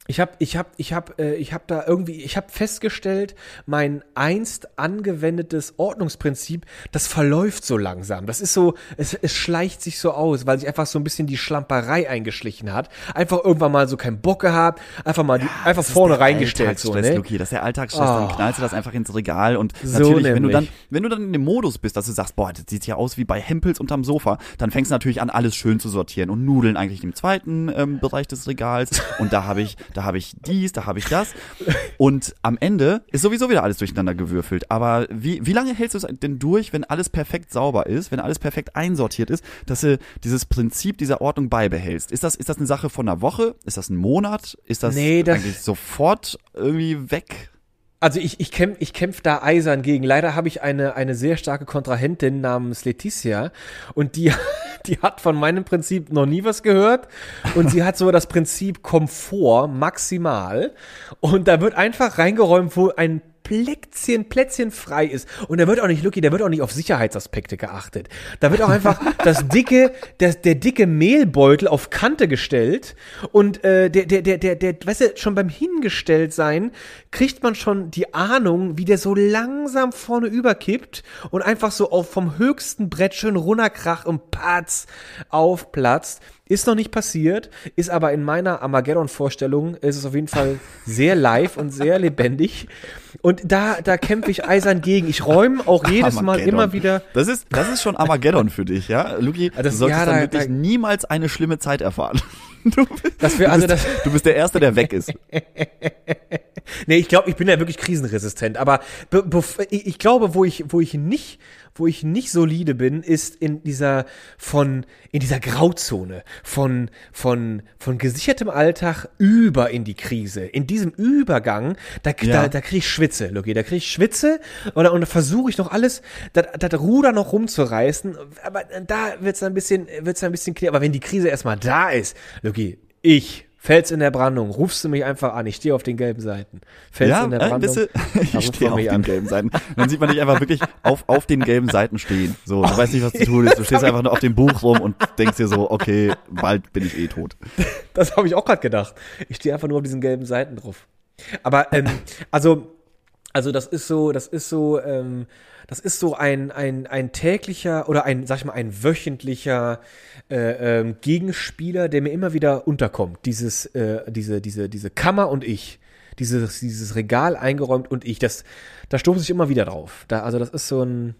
[SPEAKER 1] Ich habe ich hab, ich hab, äh, ich hab da irgendwie, ich habe festgestellt, mein einst angewendetes Ordnungsprinzip, das verläuft so langsam. Das ist so, es, es schleicht sich so aus, weil sich einfach so ein bisschen die Schlamperei eingeschlichen hat. Einfach irgendwann mal so keinen Bock gehabt, einfach mal die, einfach vorne reingestellt so, ne?
[SPEAKER 2] Luki, das ist der Alltagsstress,
[SPEAKER 1] Oh.
[SPEAKER 2] dann knallst du das einfach ins Regal und
[SPEAKER 1] So
[SPEAKER 2] natürlich, wenn du dann, wenn du dann in dem Modus bist, dass du sagst, boah, das sieht ja aus wie bei Hempels unterm Sofa, dann fängst du natürlich an, alles schön zu sortieren und Nudeln eigentlich im zweiten ähm, Bereich des Regals und da habe ich, da habe ich dies, da habe ich das und am Ende ist sowieso wieder alles durcheinander gewürfelt. Aber wie, wie lange hältst du es denn durch, wenn alles perfekt sauber ist, wenn alles perfekt einsortiert ist, dass du dieses Prinzip dieser Ordnung beibehältst? Ist das, ist das eine Sache von einer Woche? Ist das ein Monat? Ist das,
[SPEAKER 1] Nee, das-
[SPEAKER 2] eigentlich sofort irgendwie weg?
[SPEAKER 1] Also ich, ich kämpfe ich kämpf da eisern gegen. Leider habe ich eine, eine sehr starke Kontrahentin namens Leticia und die, die hat von meinem Prinzip noch nie was gehört und sie hat so das Prinzip Komfort maximal und da wird einfach reingeräumt, wo ein Plätzchen, Plätzchen frei ist. Und da wird auch nicht, Lucky, da wird auch nicht auf Sicherheitsaspekte geachtet. Da wird auch einfach das dicke, das, der dicke Mehlbeutel auf Kante gestellt und äh, der, der, der, der, der, weißt du, schon beim Hingestellt sein, kriegt man schon die Ahnung, wie der so langsam vorne überkippt und einfach so auf vom höchsten Brett schön runterkrach und patz aufplatzt. Ist noch nicht passiert, ist aber in meiner Armageddon-Vorstellung ist es auf jeden Fall sehr live und sehr lebendig. Und da, da kämpfe ich eisern gegen. Ich räume auch jedes Mal immer wieder.
[SPEAKER 2] Das ist, das ist schon Armageddon für dich, ja? Luki,
[SPEAKER 1] das-
[SPEAKER 2] du solltest
[SPEAKER 1] ja,
[SPEAKER 2] dann
[SPEAKER 1] da-
[SPEAKER 2] wirklich
[SPEAKER 1] da-
[SPEAKER 2] niemals eine schlimme Zeit erfahren. Du bist,
[SPEAKER 1] Dass wir,
[SPEAKER 2] du,
[SPEAKER 1] also
[SPEAKER 2] bist,
[SPEAKER 1] das,
[SPEAKER 2] du bist der Erste, der weg ist.
[SPEAKER 1] nee, ich glaube, ich bin ja wirklich krisenresistent. Aber ich glaube, wo ich, wo ich nicht, wo ich nicht solide bin, ist in dieser von, in dieser Grauzone von, von, von gesichertem Alltag über in die Krise. In diesem Übergang, da,
[SPEAKER 2] Ja.
[SPEAKER 1] da, da krieg ich Schwitze, Loki, da krieg ich Schwitze und, und da versuche ich noch alles, das, das Ruder noch rumzureißen. Aber da wird's ein bisschen, wird's ein bisschen klar. Aber wenn die Krise erstmal da ist, Loki, ich, Fels in der Brandung, rufst du mich einfach an. Ich stehe auf den gelben Seiten. Fels
[SPEAKER 2] Ja,
[SPEAKER 1] in der
[SPEAKER 2] äh,
[SPEAKER 1] Brandung. Da
[SPEAKER 2] ich stehe auf den
[SPEAKER 1] an.
[SPEAKER 2] gelben Seiten. Dann sieht man dich einfach wirklich auf, auf den gelben Seiten stehen. So, du weißt nicht, was zu tun ist. Du stehst einfach nur auf dem Buch rum und denkst dir so, okay, bald bin ich eh tot.
[SPEAKER 1] Das habe ich auch gerade gedacht. Ich stehe einfach nur auf diesen gelben Seiten drauf. Aber ähm, also also das ist so, das ist so, ähm, das ist so ein ein ein täglicher oder ein sag ich mal ein wöchentlicher äh, ähm, Gegenspieler, der mir immer wieder unterkommt. Dieses äh, diese diese diese Kammer und ich. Dieses, dieses Regal eingeräumt und ich, das, da stoße ich immer wieder drauf. Da, also das ist so ein,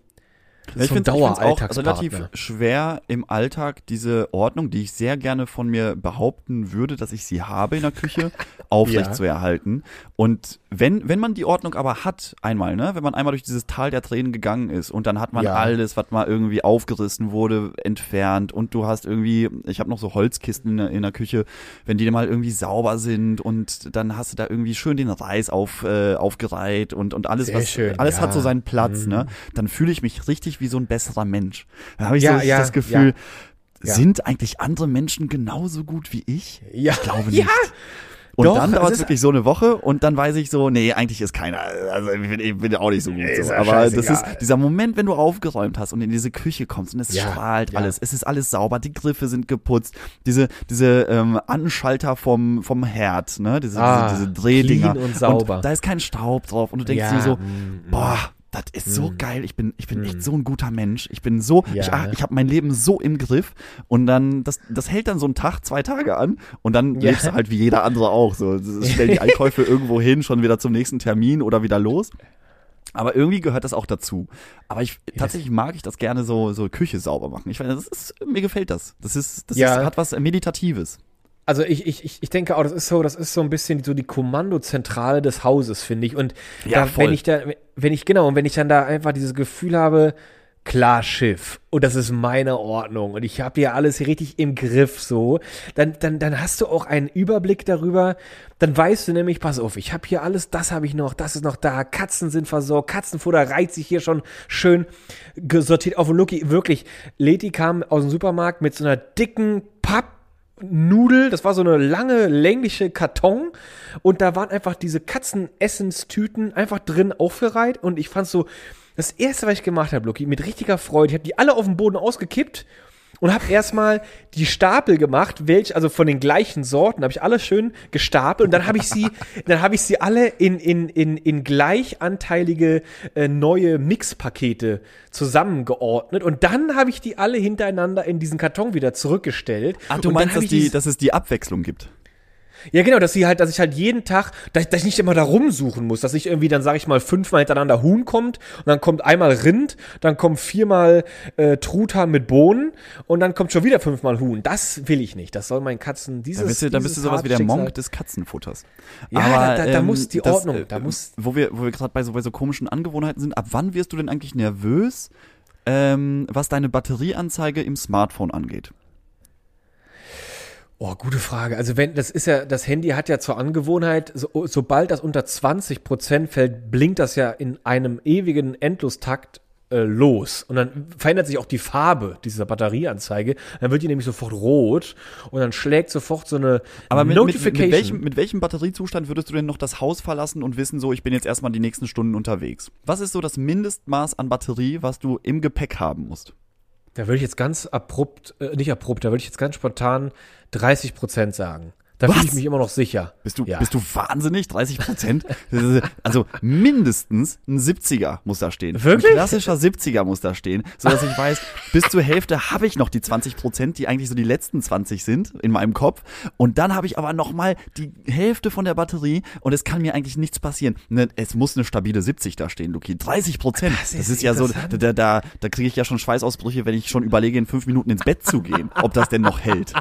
[SPEAKER 2] Ja,
[SPEAKER 1] ist so
[SPEAKER 2] find's- find's auch relativ schwer im Alltag diese Ordnung, die ich sehr gerne von mir behaupten würde, dass ich sie habe in der Küche, aufrecht
[SPEAKER 1] Ja.
[SPEAKER 2] zu erhalten. Und wenn, wenn man die Ordnung aber hat, einmal, ne, wenn man einmal durch dieses Tal der Tränen gegangen ist und dann hat man
[SPEAKER 1] Ja.
[SPEAKER 2] alles, was mal irgendwie aufgerissen wurde, entfernt und du hast irgendwie, ich habe noch so Holzkisten in der, in der Küche, wenn die mal irgendwie sauber sind und dann hast du da irgendwie schön den Reis auf, äh, aufgereiht und, und alles,
[SPEAKER 1] Sehr
[SPEAKER 2] was,
[SPEAKER 1] schön,
[SPEAKER 2] alles hat so seinen Platz,
[SPEAKER 1] Mhm.
[SPEAKER 2] ne? Dann fühle ich mich richtig wie so ein besserer Mensch. Da habe ich
[SPEAKER 1] Ja,
[SPEAKER 2] so
[SPEAKER 1] ja,
[SPEAKER 2] das Gefühl,
[SPEAKER 1] ja.
[SPEAKER 2] sind eigentlich andere Menschen genauso gut wie ich?
[SPEAKER 1] Ja.
[SPEAKER 2] Ich glaube
[SPEAKER 1] Ja.
[SPEAKER 2] nicht. Und
[SPEAKER 1] Doch,
[SPEAKER 2] dann dauert es wirklich so eine Woche und dann weiß ich so, nee, eigentlich ist keiner, also ich bin, ich bin auch nicht so gut.
[SPEAKER 1] Ist
[SPEAKER 2] So.
[SPEAKER 1] ja
[SPEAKER 2] Aber das ist
[SPEAKER 1] scheißegal.
[SPEAKER 2] dieser Moment, wenn du aufgeräumt hast und in diese Küche kommst und es
[SPEAKER 1] Ja,
[SPEAKER 2] strahlt
[SPEAKER 1] ja.
[SPEAKER 2] alles, es ist alles sauber, die Griffe sind geputzt, diese, diese ähm, Anschalter vom, vom Herd, ne, diese,
[SPEAKER 1] Ah,
[SPEAKER 2] diese, diese Drehdinger.
[SPEAKER 1] clean und sauber.
[SPEAKER 2] da ist kein Staub drauf und du denkst
[SPEAKER 1] Ja,
[SPEAKER 2] dir so,
[SPEAKER 1] mm, mm.
[SPEAKER 2] boah, das ist so
[SPEAKER 1] Mm.
[SPEAKER 2] geil. Ich bin, ich bin
[SPEAKER 1] Mm.
[SPEAKER 2] echt so ein guter Mensch. Ich bin so,
[SPEAKER 1] Ja,
[SPEAKER 2] ich, ach, ich habe mein Leben so im Griff. Und dann, das, das hält dann so einen Tag, zwei Tage an. Und dann
[SPEAKER 1] Ja.
[SPEAKER 2] lebst du halt wie jeder andere auch. So, stell die Einkäufe irgendwo hin, schon wieder zum nächsten Termin oder wieder los. Aber irgendwie gehört das auch dazu. Aber ich, tatsächlich mag ich das gerne so, so Küche sauber machen. Ich finde, das ist, mir gefällt das. Das ist, das
[SPEAKER 1] Ja.
[SPEAKER 2] ist, hat was Meditatives.
[SPEAKER 1] Also ich, ich, ich, denke auch, das ist so, das ist so ein bisschen so die Kommandozentrale des Hauses, finde ich. Und
[SPEAKER 2] Ja,
[SPEAKER 1] da, wenn ich da, wenn ich, genau, und wenn ich dann da einfach dieses Gefühl habe, klar Schiff und das ist meine Ordnung und ich habe hier alles richtig im Griff so, dann, dann, dann hast du auch einen Überblick darüber, dann weißt du nämlich, pass auf, ich habe hier alles, das habe ich noch, das ist noch da, Katzen sind versorgt, Katzenfutter reiht sich hier schon schön gesortiert auf. Und Lucky, wirklich, Leti kam aus dem Supermarkt mit so einer dicken Papp Nudel, das war so eine lange, längliche Karton und da waren einfach diese Katzenessenstüten einfach drin aufgereiht und ich fand so, das erste, was ich gemacht habe, Lucky, mit richtiger Freude, ich habe die alle auf den Boden ausgekippt und habe erstmal die Stapel gemacht, welch also von den gleichen Sorten habe ich alle schön gestapelt und dann habe ich sie dann habe ich sie alle in in in in gleichanteilige äh, neue Mixpakete zusammengeordnet und dann habe ich die alle hintereinander in diesen Karton wieder zurückgestellt.
[SPEAKER 2] Ach, du
[SPEAKER 1] und
[SPEAKER 2] meinst, dass, die, dass es die Abwechslung gibt?
[SPEAKER 1] Ja, genau, dass sie halt, dass ich halt jeden Tag, dass, dass ich nicht immer da rumsuchen muss, dass ich irgendwie dann, sage ich mal, fünfmal hintereinander Huhn kommt und dann kommt einmal Rind, dann kommt viermal äh, Truthahn mit Bohnen und dann kommt schon wieder fünfmal Huhn. Das will ich nicht. Das soll meinen Katzen dieses.
[SPEAKER 2] Dann bist du, dann bist du sowas wie der Monk des Katzenfutters.
[SPEAKER 1] Ja, da- da- da muss die Ordnung,
[SPEAKER 2] äh,
[SPEAKER 1] da muss-
[SPEAKER 2] Wo wir, wo wir gerade bei so, bei so komischen Angewohnheiten sind, ab wann wirst du denn eigentlich nervös, ähm, was deine Batterieanzeige im Smartphone angeht?
[SPEAKER 1] Oh, gute Frage. Also wenn, das ist ja, das Handy hat ja zur Angewohnheit, so, sobald das unter 20 Prozent fällt, blinkt das ja in einem ewigen Endlostakt äh, los. Und dann verändert sich auch die Farbe dieser Batterieanzeige. Dann wird die nämlich sofort rot und dann schlägt sofort so eine
[SPEAKER 2] Aber mit, mit, mit,
[SPEAKER 1] Notification.
[SPEAKER 2] welchem, mit welchem Batteriezustand würdest du denn noch das Haus verlassen und wissen, so, ich bin jetzt erstmal die nächsten Stunden unterwegs? Was ist so das Mindestmaß an Batterie, was du im Gepäck haben musst?
[SPEAKER 1] Da würde ich jetzt ganz abrupt, äh, nicht abrupt, da würde ich jetzt ganz spontan 30 Prozent sagen. Da fühle ich mich immer noch sicher.
[SPEAKER 2] Bist du,
[SPEAKER 1] Ja.
[SPEAKER 2] bist du wahnsinnig? 30 Prozent? also mindestens ein 70er muss da stehen.
[SPEAKER 1] Wirklich?
[SPEAKER 2] Ein klassischer 70er muss da stehen, so dass ich weiß, bis zur Hälfte habe ich noch die 20 Prozent, die eigentlich so die letzten 20 sind in meinem Kopf. Und dann habe ich aber noch mal die Hälfte von der Batterie und es kann mir eigentlich nichts passieren. Ne, es muss eine stabile 70 da stehen, Luki. 30 Prozent.
[SPEAKER 1] Das
[SPEAKER 2] Das,
[SPEAKER 1] ist
[SPEAKER 2] ja so, da, da, da kriege ich ja schon Schweißausbrüche, wenn ich schon überlege, in fünf Minuten ins Bett zu gehen, ob das denn noch hält.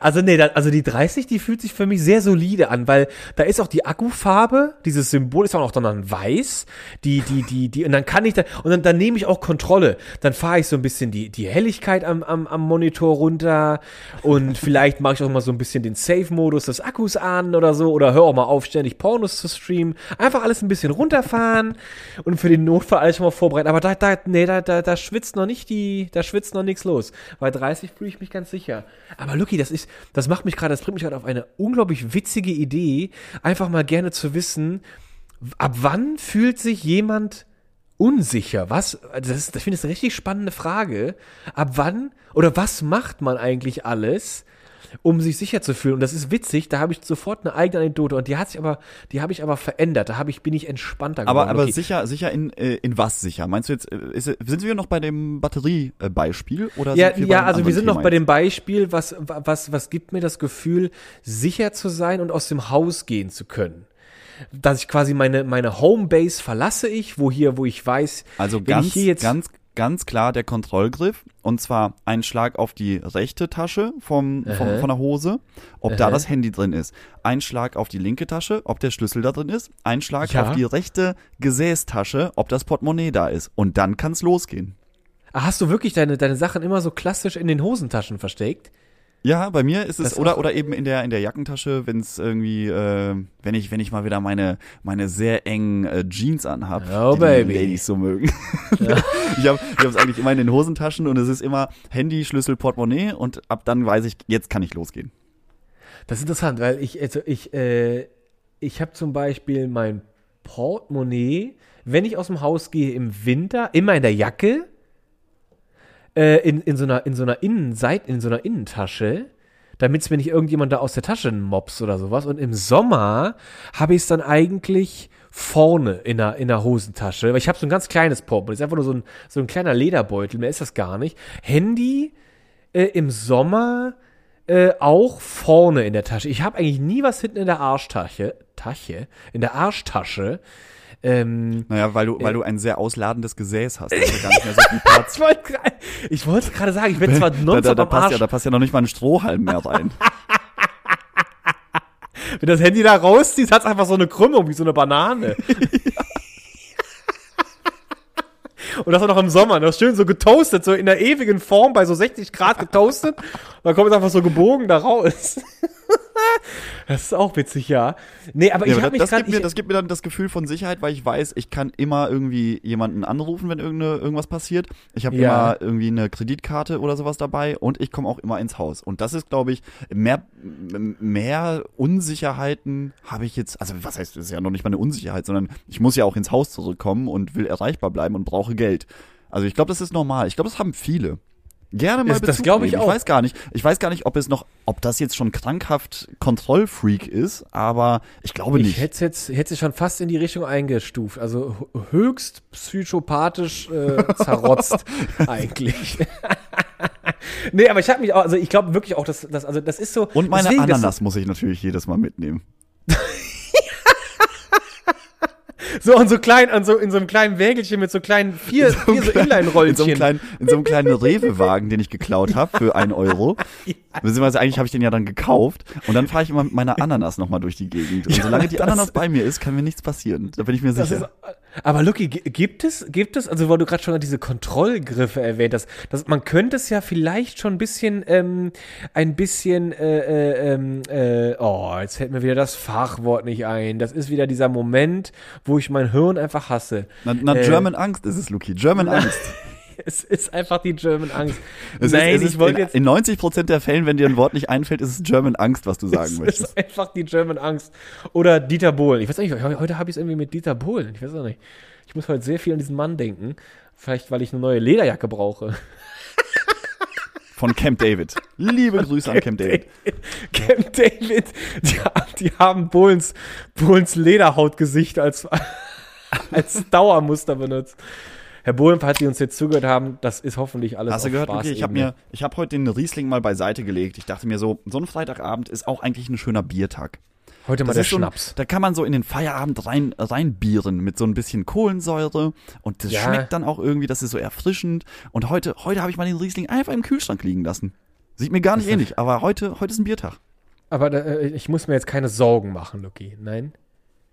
[SPEAKER 1] Also nee, also die 30, die fühlt sich für mich sehr solide an, weil da ist auch die Akkufarbe, dieses Symbol ist auch noch dann weiß, die, die, die, die, und dann kann ich da, und dann, dann nehme ich auch Kontrolle. Dann fahre ich so ein bisschen die, die Helligkeit am, am, am Monitor runter und vielleicht mache ich auch mal so ein bisschen den Safe-Modus des Akkus an oder so, oder hör auch mal auf, ständig Pornos zu streamen. Einfach alles ein bisschen runterfahren und für den Notfall alles schon mal vorbereiten. Aber da, da, nee, da, da, da schwitzt noch nicht die, da schwitzt noch nichts los. Bei 30 fühle ich mich ganz sicher. Aber Lucky, das ist, das macht mich gerade, das bringt mich gerade auf eine unglaublich witzige Idee, einfach mal gerne zu wissen, ab wann fühlt sich jemand unsicher? Was, das, ist, das finde ich eine richtig spannende Frage. Ab wann oder was macht man eigentlich alles, um sich sicher zu fühlen? Und das ist witzig, da habe ich sofort eine eigene Anekdote und die hat sich aber, die habe ich aber verändert. Da habe ich, bin ich entspannter geworden.
[SPEAKER 2] Aber, aber
[SPEAKER 1] Okay.
[SPEAKER 2] sicher, sicher in, äh, in was sicher? Meinst du jetzt, äh, ist, sind wir noch bei dem Batteriebeispiel? Oder
[SPEAKER 1] Ja, ja, also wir sind noch
[SPEAKER 2] Thema
[SPEAKER 1] bei
[SPEAKER 2] jetzt?
[SPEAKER 1] dem Beispiel, was, was, was gibt mir das Gefühl, sicher zu sein und aus dem Haus gehen zu können. Dass ich quasi meine, meine Homebase verlasse ich, wo hier, wo ich weiß,
[SPEAKER 2] Also ganz,
[SPEAKER 1] ich hier jetzt,
[SPEAKER 2] ganz, ganz klar der Kontrollgriff. Und zwar ein Schlag auf die rechte Tasche vom, vom, von der Hose, ob da
[SPEAKER 1] Aha.
[SPEAKER 2] das Handy drin ist. Ein Schlag auf die linke Tasche, ob der Schlüssel da drin ist. Ein Schlag
[SPEAKER 1] Ja.
[SPEAKER 2] auf die rechte Gesäßtasche, ob das Portemonnaie da ist. Und dann kann's losgehen.
[SPEAKER 1] Ah, hast du wirklich deine, deine Sachen immer so klassisch in den Hosentaschen versteckt?
[SPEAKER 2] Ja, bei mir ist es
[SPEAKER 1] Das
[SPEAKER 2] oder oder eben in der in der Jackentasche, wenn es irgendwie äh, wenn ich wenn ich mal wieder meine meine sehr engen äh, Jeans anhab,
[SPEAKER 1] Oh,
[SPEAKER 2] die
[SPEAKER 1] baby.
[SPEAKER 2] die Ladies so mögen. ich habe ich habe es eigentlich immer in den Hosentaschen und es ist immer Handy, Schlüssel, Portemonnaie und ab dann weiß ich, jetzt kann ich losgehen.
[SPEAKER 1] Das ist interessant, weil ich, also ich, äh, ich habe zum Beispiel mein Portemonnaie, wenn ich aus dem Haus gehe im Winter, immer in der Jacke, äh, in, in so einer, in so einer Innenseite, in so einer Innentasche, damit es mir nicht irgendjemand da aus der Tasche mops oder sowas. Und im Sommer habe ich es dann eigentlich vorne in der, in der Hosentasche, weil ich habe so ein ganz kleines Portemonnaie, ist einfach nur so ein, so ein kleiner Lederbeutel, mehr ist das gar nicht. Handy äh, im Sommer äh, auch vorne in der Tasche. Ich habe eigentlich nie was hinten in der Arschtasche, Tasche, in der Arschtasche. Ähm,
[SPEAKER 2] Naja, weil du weil du ein sehr ausladendes Gesäß hast, also gar nicht mehr so viel Platz.
[SPEAKER 1] ich wollte gerade- sagen, ich bin zwar
[SPEAKER 2] Da, da,
[SPEAKER 1] nonstop
[SPEAKER 2] da,
[SPEAKER 1] am
[SPEAKER 2] passt
[SPEAKER 1] Arsch,
[SPEAKER 2] ja, da passt ja noch nicht mal ein Strohhalm mehr rein.
[SPEAKER 1] wenn das Handy da rauszieht, hat es einfach so eine Krümmung, wie so eine Banane. Und das auch noch im Sommer, das ist schön so getoastet, so in der ewigen Form bei so 60 Grad getoastet. Und dann kommt es einfach so gebogen da raus. das ist auch witzig, ja. Nee, aber
[SPEAKER 2] Ja,
[SPEAKER 1] ich habe mich
[SPEAKER 2] das,
[SPEAKER 1] gerade.
[SPEAKER 2] gibt mir, das gibt mir dann das Gefühl von Sicherheit, weil ich weiß, ich kann immer irgendwie jemanden anrufen, wenn irgende, irgendwas passiert. Ich habe
[SPEAKER 1] Ja.
[SPEAKER 2] immer irgendwie eine Kreditkarte oder sowas dabei und ich komme auch immer ins Haus. Und das ist, glaube ich, mehr, mehr Unsicherheiten habe ich jetzt, also was heißt, das ist ja noch nicht mal eine Unsicherheit, sondern ich muss ja auch ins Haus zurückkommen und will erreichbar bleiben und brauche Geld. Also ich glaube, das ist normal. Ich glaube, das haben viele. Gerne mal
[SPEAKER 1] Ist- das
[SPEAKER 2] Bezug
[SPEAKER 1] glaub ich
[SPEAKER 2] nehmen.
[SPEAKER 1] auch.
[SPEAKER 2] Ich weiß gar nicht. Ich weiß gar nicht, ob es noch, ob das jetzt schon krankhaft Kontrollfreak ist, aber ich glaube
[SPEAKER 1] Ich
[SPEAKER 2] nicht.
[SPEAKER 1] hätte es jetzt, hätte es schon fast in die Richtung eingestuft. Also höchst psychopathisch äh, zerrotzt eigentlich. nee, aber ich habe mich auch, also ich glaube wirklich auch, dass das, also das ist so.
[SPEAKER 2] Und meine
[SPEAKER 1] deswegen, das-
[SPEAKER 2] Ananas muss ich natürlich jedes Mal mitnehmen.
[SPEAKER 1] So und so klein, an so, in so einem kleinen Wägelchen mit so kleinen vier,
[SPEAKER 2] so
[SPEAKER 1] vier so
[SPEAKER 2] klein-
[SPEAKER 1] Inline-Rollchen.
[SPEAKER 2] In so einem kleinen, in so einem kleinen Rewe-Wagen, den ich geklaut habe für einen Euro. Beziehungsweise eigentlich habe ich den ja dann gekauft. Und dann fahre ich immer mit meiner Ananas nochmal durch die Gegend. Und solange die Ananas bei mir ist, kann mir nichts passieren. Da bin ich mir sicher.
[SPEAKER 1] ist, aber Lucky, gi- gibt es, gibt es, also weil du gerade schon diese Kontrollgriffe erwähnt hast, dass man könnte es ja vielleicht schon ein bisschen, ähm, ein bisschen, äh, äh, ähm, äh, oh, jetzt fällt mir wieder das Fachwort nicht ein. Das ist wieder dieser Moment, wo ich mein Hirn einfach hasse.
[SPEAKER 2] na, na
[SPEAKER 1] äh,
[SPEAKER 2] German Angst ist es, Luki. German Angst.
[SPEAKER 1] Es ist einfach die German Angst.
[SPEAKER 2] Es
[SPEAKER 1] Nein,
[SPEAKER 2] ist, es
[SPEAKER 1] ich wollte
[SPEAKER 2] in,
[SPEAKER 1] jetzt.
[SPEAKER 2] in 90% der Fällen, wenn dir ein Wort nicht einfällt, ist es German Angst, was du sagen
[SPEAKER 1] Es
[SPEAKER 2] möchtest.
[SPEAKER 1] ist einfach die German Angst. Oder Dieter Bohlen. Ich weiß nicht, heu- heute habe ich es irgendwie mit Dieter Bohlen. Ich weiß auch nicht. Ich muss heute sehr viel an diesen Mann denken. Vielleicht, weil ich eine neue Lederjacke brauche.
[SPEAKER 2] Von Camp David. Liebe Grüße an Camp David.
[SPEAKER 1] Camp David, die, haben- die haben Bohlens, Bohlens Lederhautgesicht als, als Dauermuster benutzt. Herr Bohlen, falls Sie uns jetzt zugehört haben, das ist hoffentlich alles
[SPEAKER 2] Hast du gehört, Luki? Ich habe mir, ich habe heute den Riesling mal beiseite gelegt. Ich dachte mir so, so ein Freitagabend ist auch eigentlich ein schöner Biertag.
[SPEAKER 1] Heute mal
[SPEAKER 2] Das
[SPEAKER 1] der
[SPEAKER 2] ist so ein,
[SPEAKER 1] Schnaps.
[SPEAKER 2] da kann man so in den Feierabend rein reinbieren mit so ein bisschen Kohlensäure und das
[SPEAKER 1] Ja.
[SPEAKER 2] schmeckt dann auch irgendwie, das ist so erfrischend. Und heute, heute habe ich mal den Riesling einfach im Kühlschrank liegen lassen. Sieht mir gar nicht
[SPEAKER 1] Das
[SPEAKER 2] ähnlich, aber heute, heute ist ein Biertag.
[SPEAKER 1] Aber da, äh, ich muss mir jetzt keine Sorgen machen, Lucky. Nein?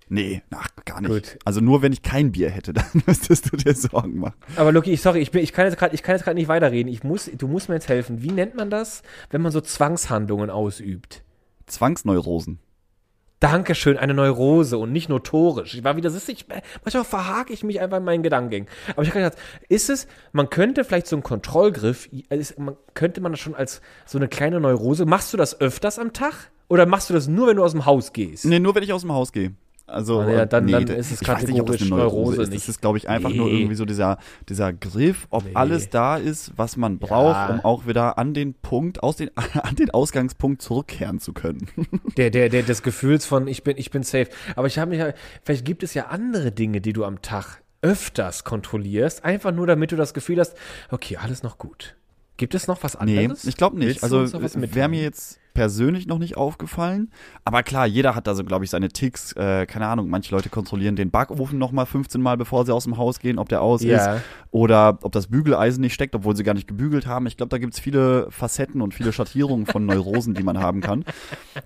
[SPEAKER 2] Nee, ach, gar nicht.
[SPEAKER 1] Gut.
[SPEAKER 2] Also nur wenn ich kein Bier hätte, dann müsstest du dir Sorgen machen.
[SPEAKER 1] Aber Lucky, ich, sorry, ich, bin, ich kann jetzt gerade ich kann jetzt gerade nicht weiterreden. Ich muss, du musst mir jetzt helfen. Wie nennt man das, wenn man so Zwangshandlungen ausübt?
[SPEAKER 2] Zwangsneurosen.
[SPEAKER 1] Dankeschön, eine Neurose und nicht notorisch. Ich war wieder, du, ich, manchmal verhake ich mich einfach in meinen Gedankengängen. Aber ich habe gedacht, ist es, man könnte vielleicht so einen Kontrollgriff, ist, man, könnte man das schon als so eine kleine Neurose, machst du das öfters am Tag? Oder machst du das nur, wenn du aus dem Haus gehst?
[SPEAKER 2] Nee, nur wenn ich aus dem Haus gehe. Also,
[SPEAKER 1] ja, dann-
[SPEAKER 2] nee,
[SPEAKER 1] dann
[SPEAKER 2] da-
[SPEAKER 1] ist es
[SPEAKER 2] weiß nicht,
[SPEAKER 1] kategorisch
[SPEAKER 2] Neurose, ist.
[SPEAKER 1] nicht.
[SPEAKER 2] Das ist, glaube ich, einfach nur
[SPEAKER 1] Nee.
[SPEAKER 2] irgendwie so dieser, dieser Griff, ob
[SPEAKER 1] Nee.
[SPEAKER 2] alles da ist, was man braucht,
[SPEAKER 1] Ja.
[SPEAKER 2] um auch wieder an den Punkt, aus den, an den Ausgangspunkt zurückkehren zu können.
[SPEAKER 1] Der, der, der, des Gefühls von, ich bin, ich bin safe. Aber ich habe mich, ja- vielleicht gibt es ja andere Dinge, die du am Tag öfters kontrollierst, einfach nur damit du das Gefühl hast, okay, alles noch gut. Gibt es noch was
[SPEAKER 2] Nee,
[SPEAKER 1] anderes?
[SPEAKER 2] ich glaube nicht.
[SPEAKER 1] Willst
[SPEAKER 2] Also wäre mir jetzt persönlich noch nicht aufgefallen. Aber klar, jeder hat da so, glaube ich, seine Ticks. Äh, keine Ahnung, manche Leute kontrollieren den Backofen noch mal 15 Mal, bevor sie aus dem Haus gehen, ob der aus
[SPEAKER 1] Ja.
[SPEAKER 2] ist. Oder ob das Bügeleisen nicht steckt, obwohl sie gar nicht gebügelt haben. Ich glaube, da gibt's viele Facetten und viele Schattierungen von Neurosen, die man haben kann.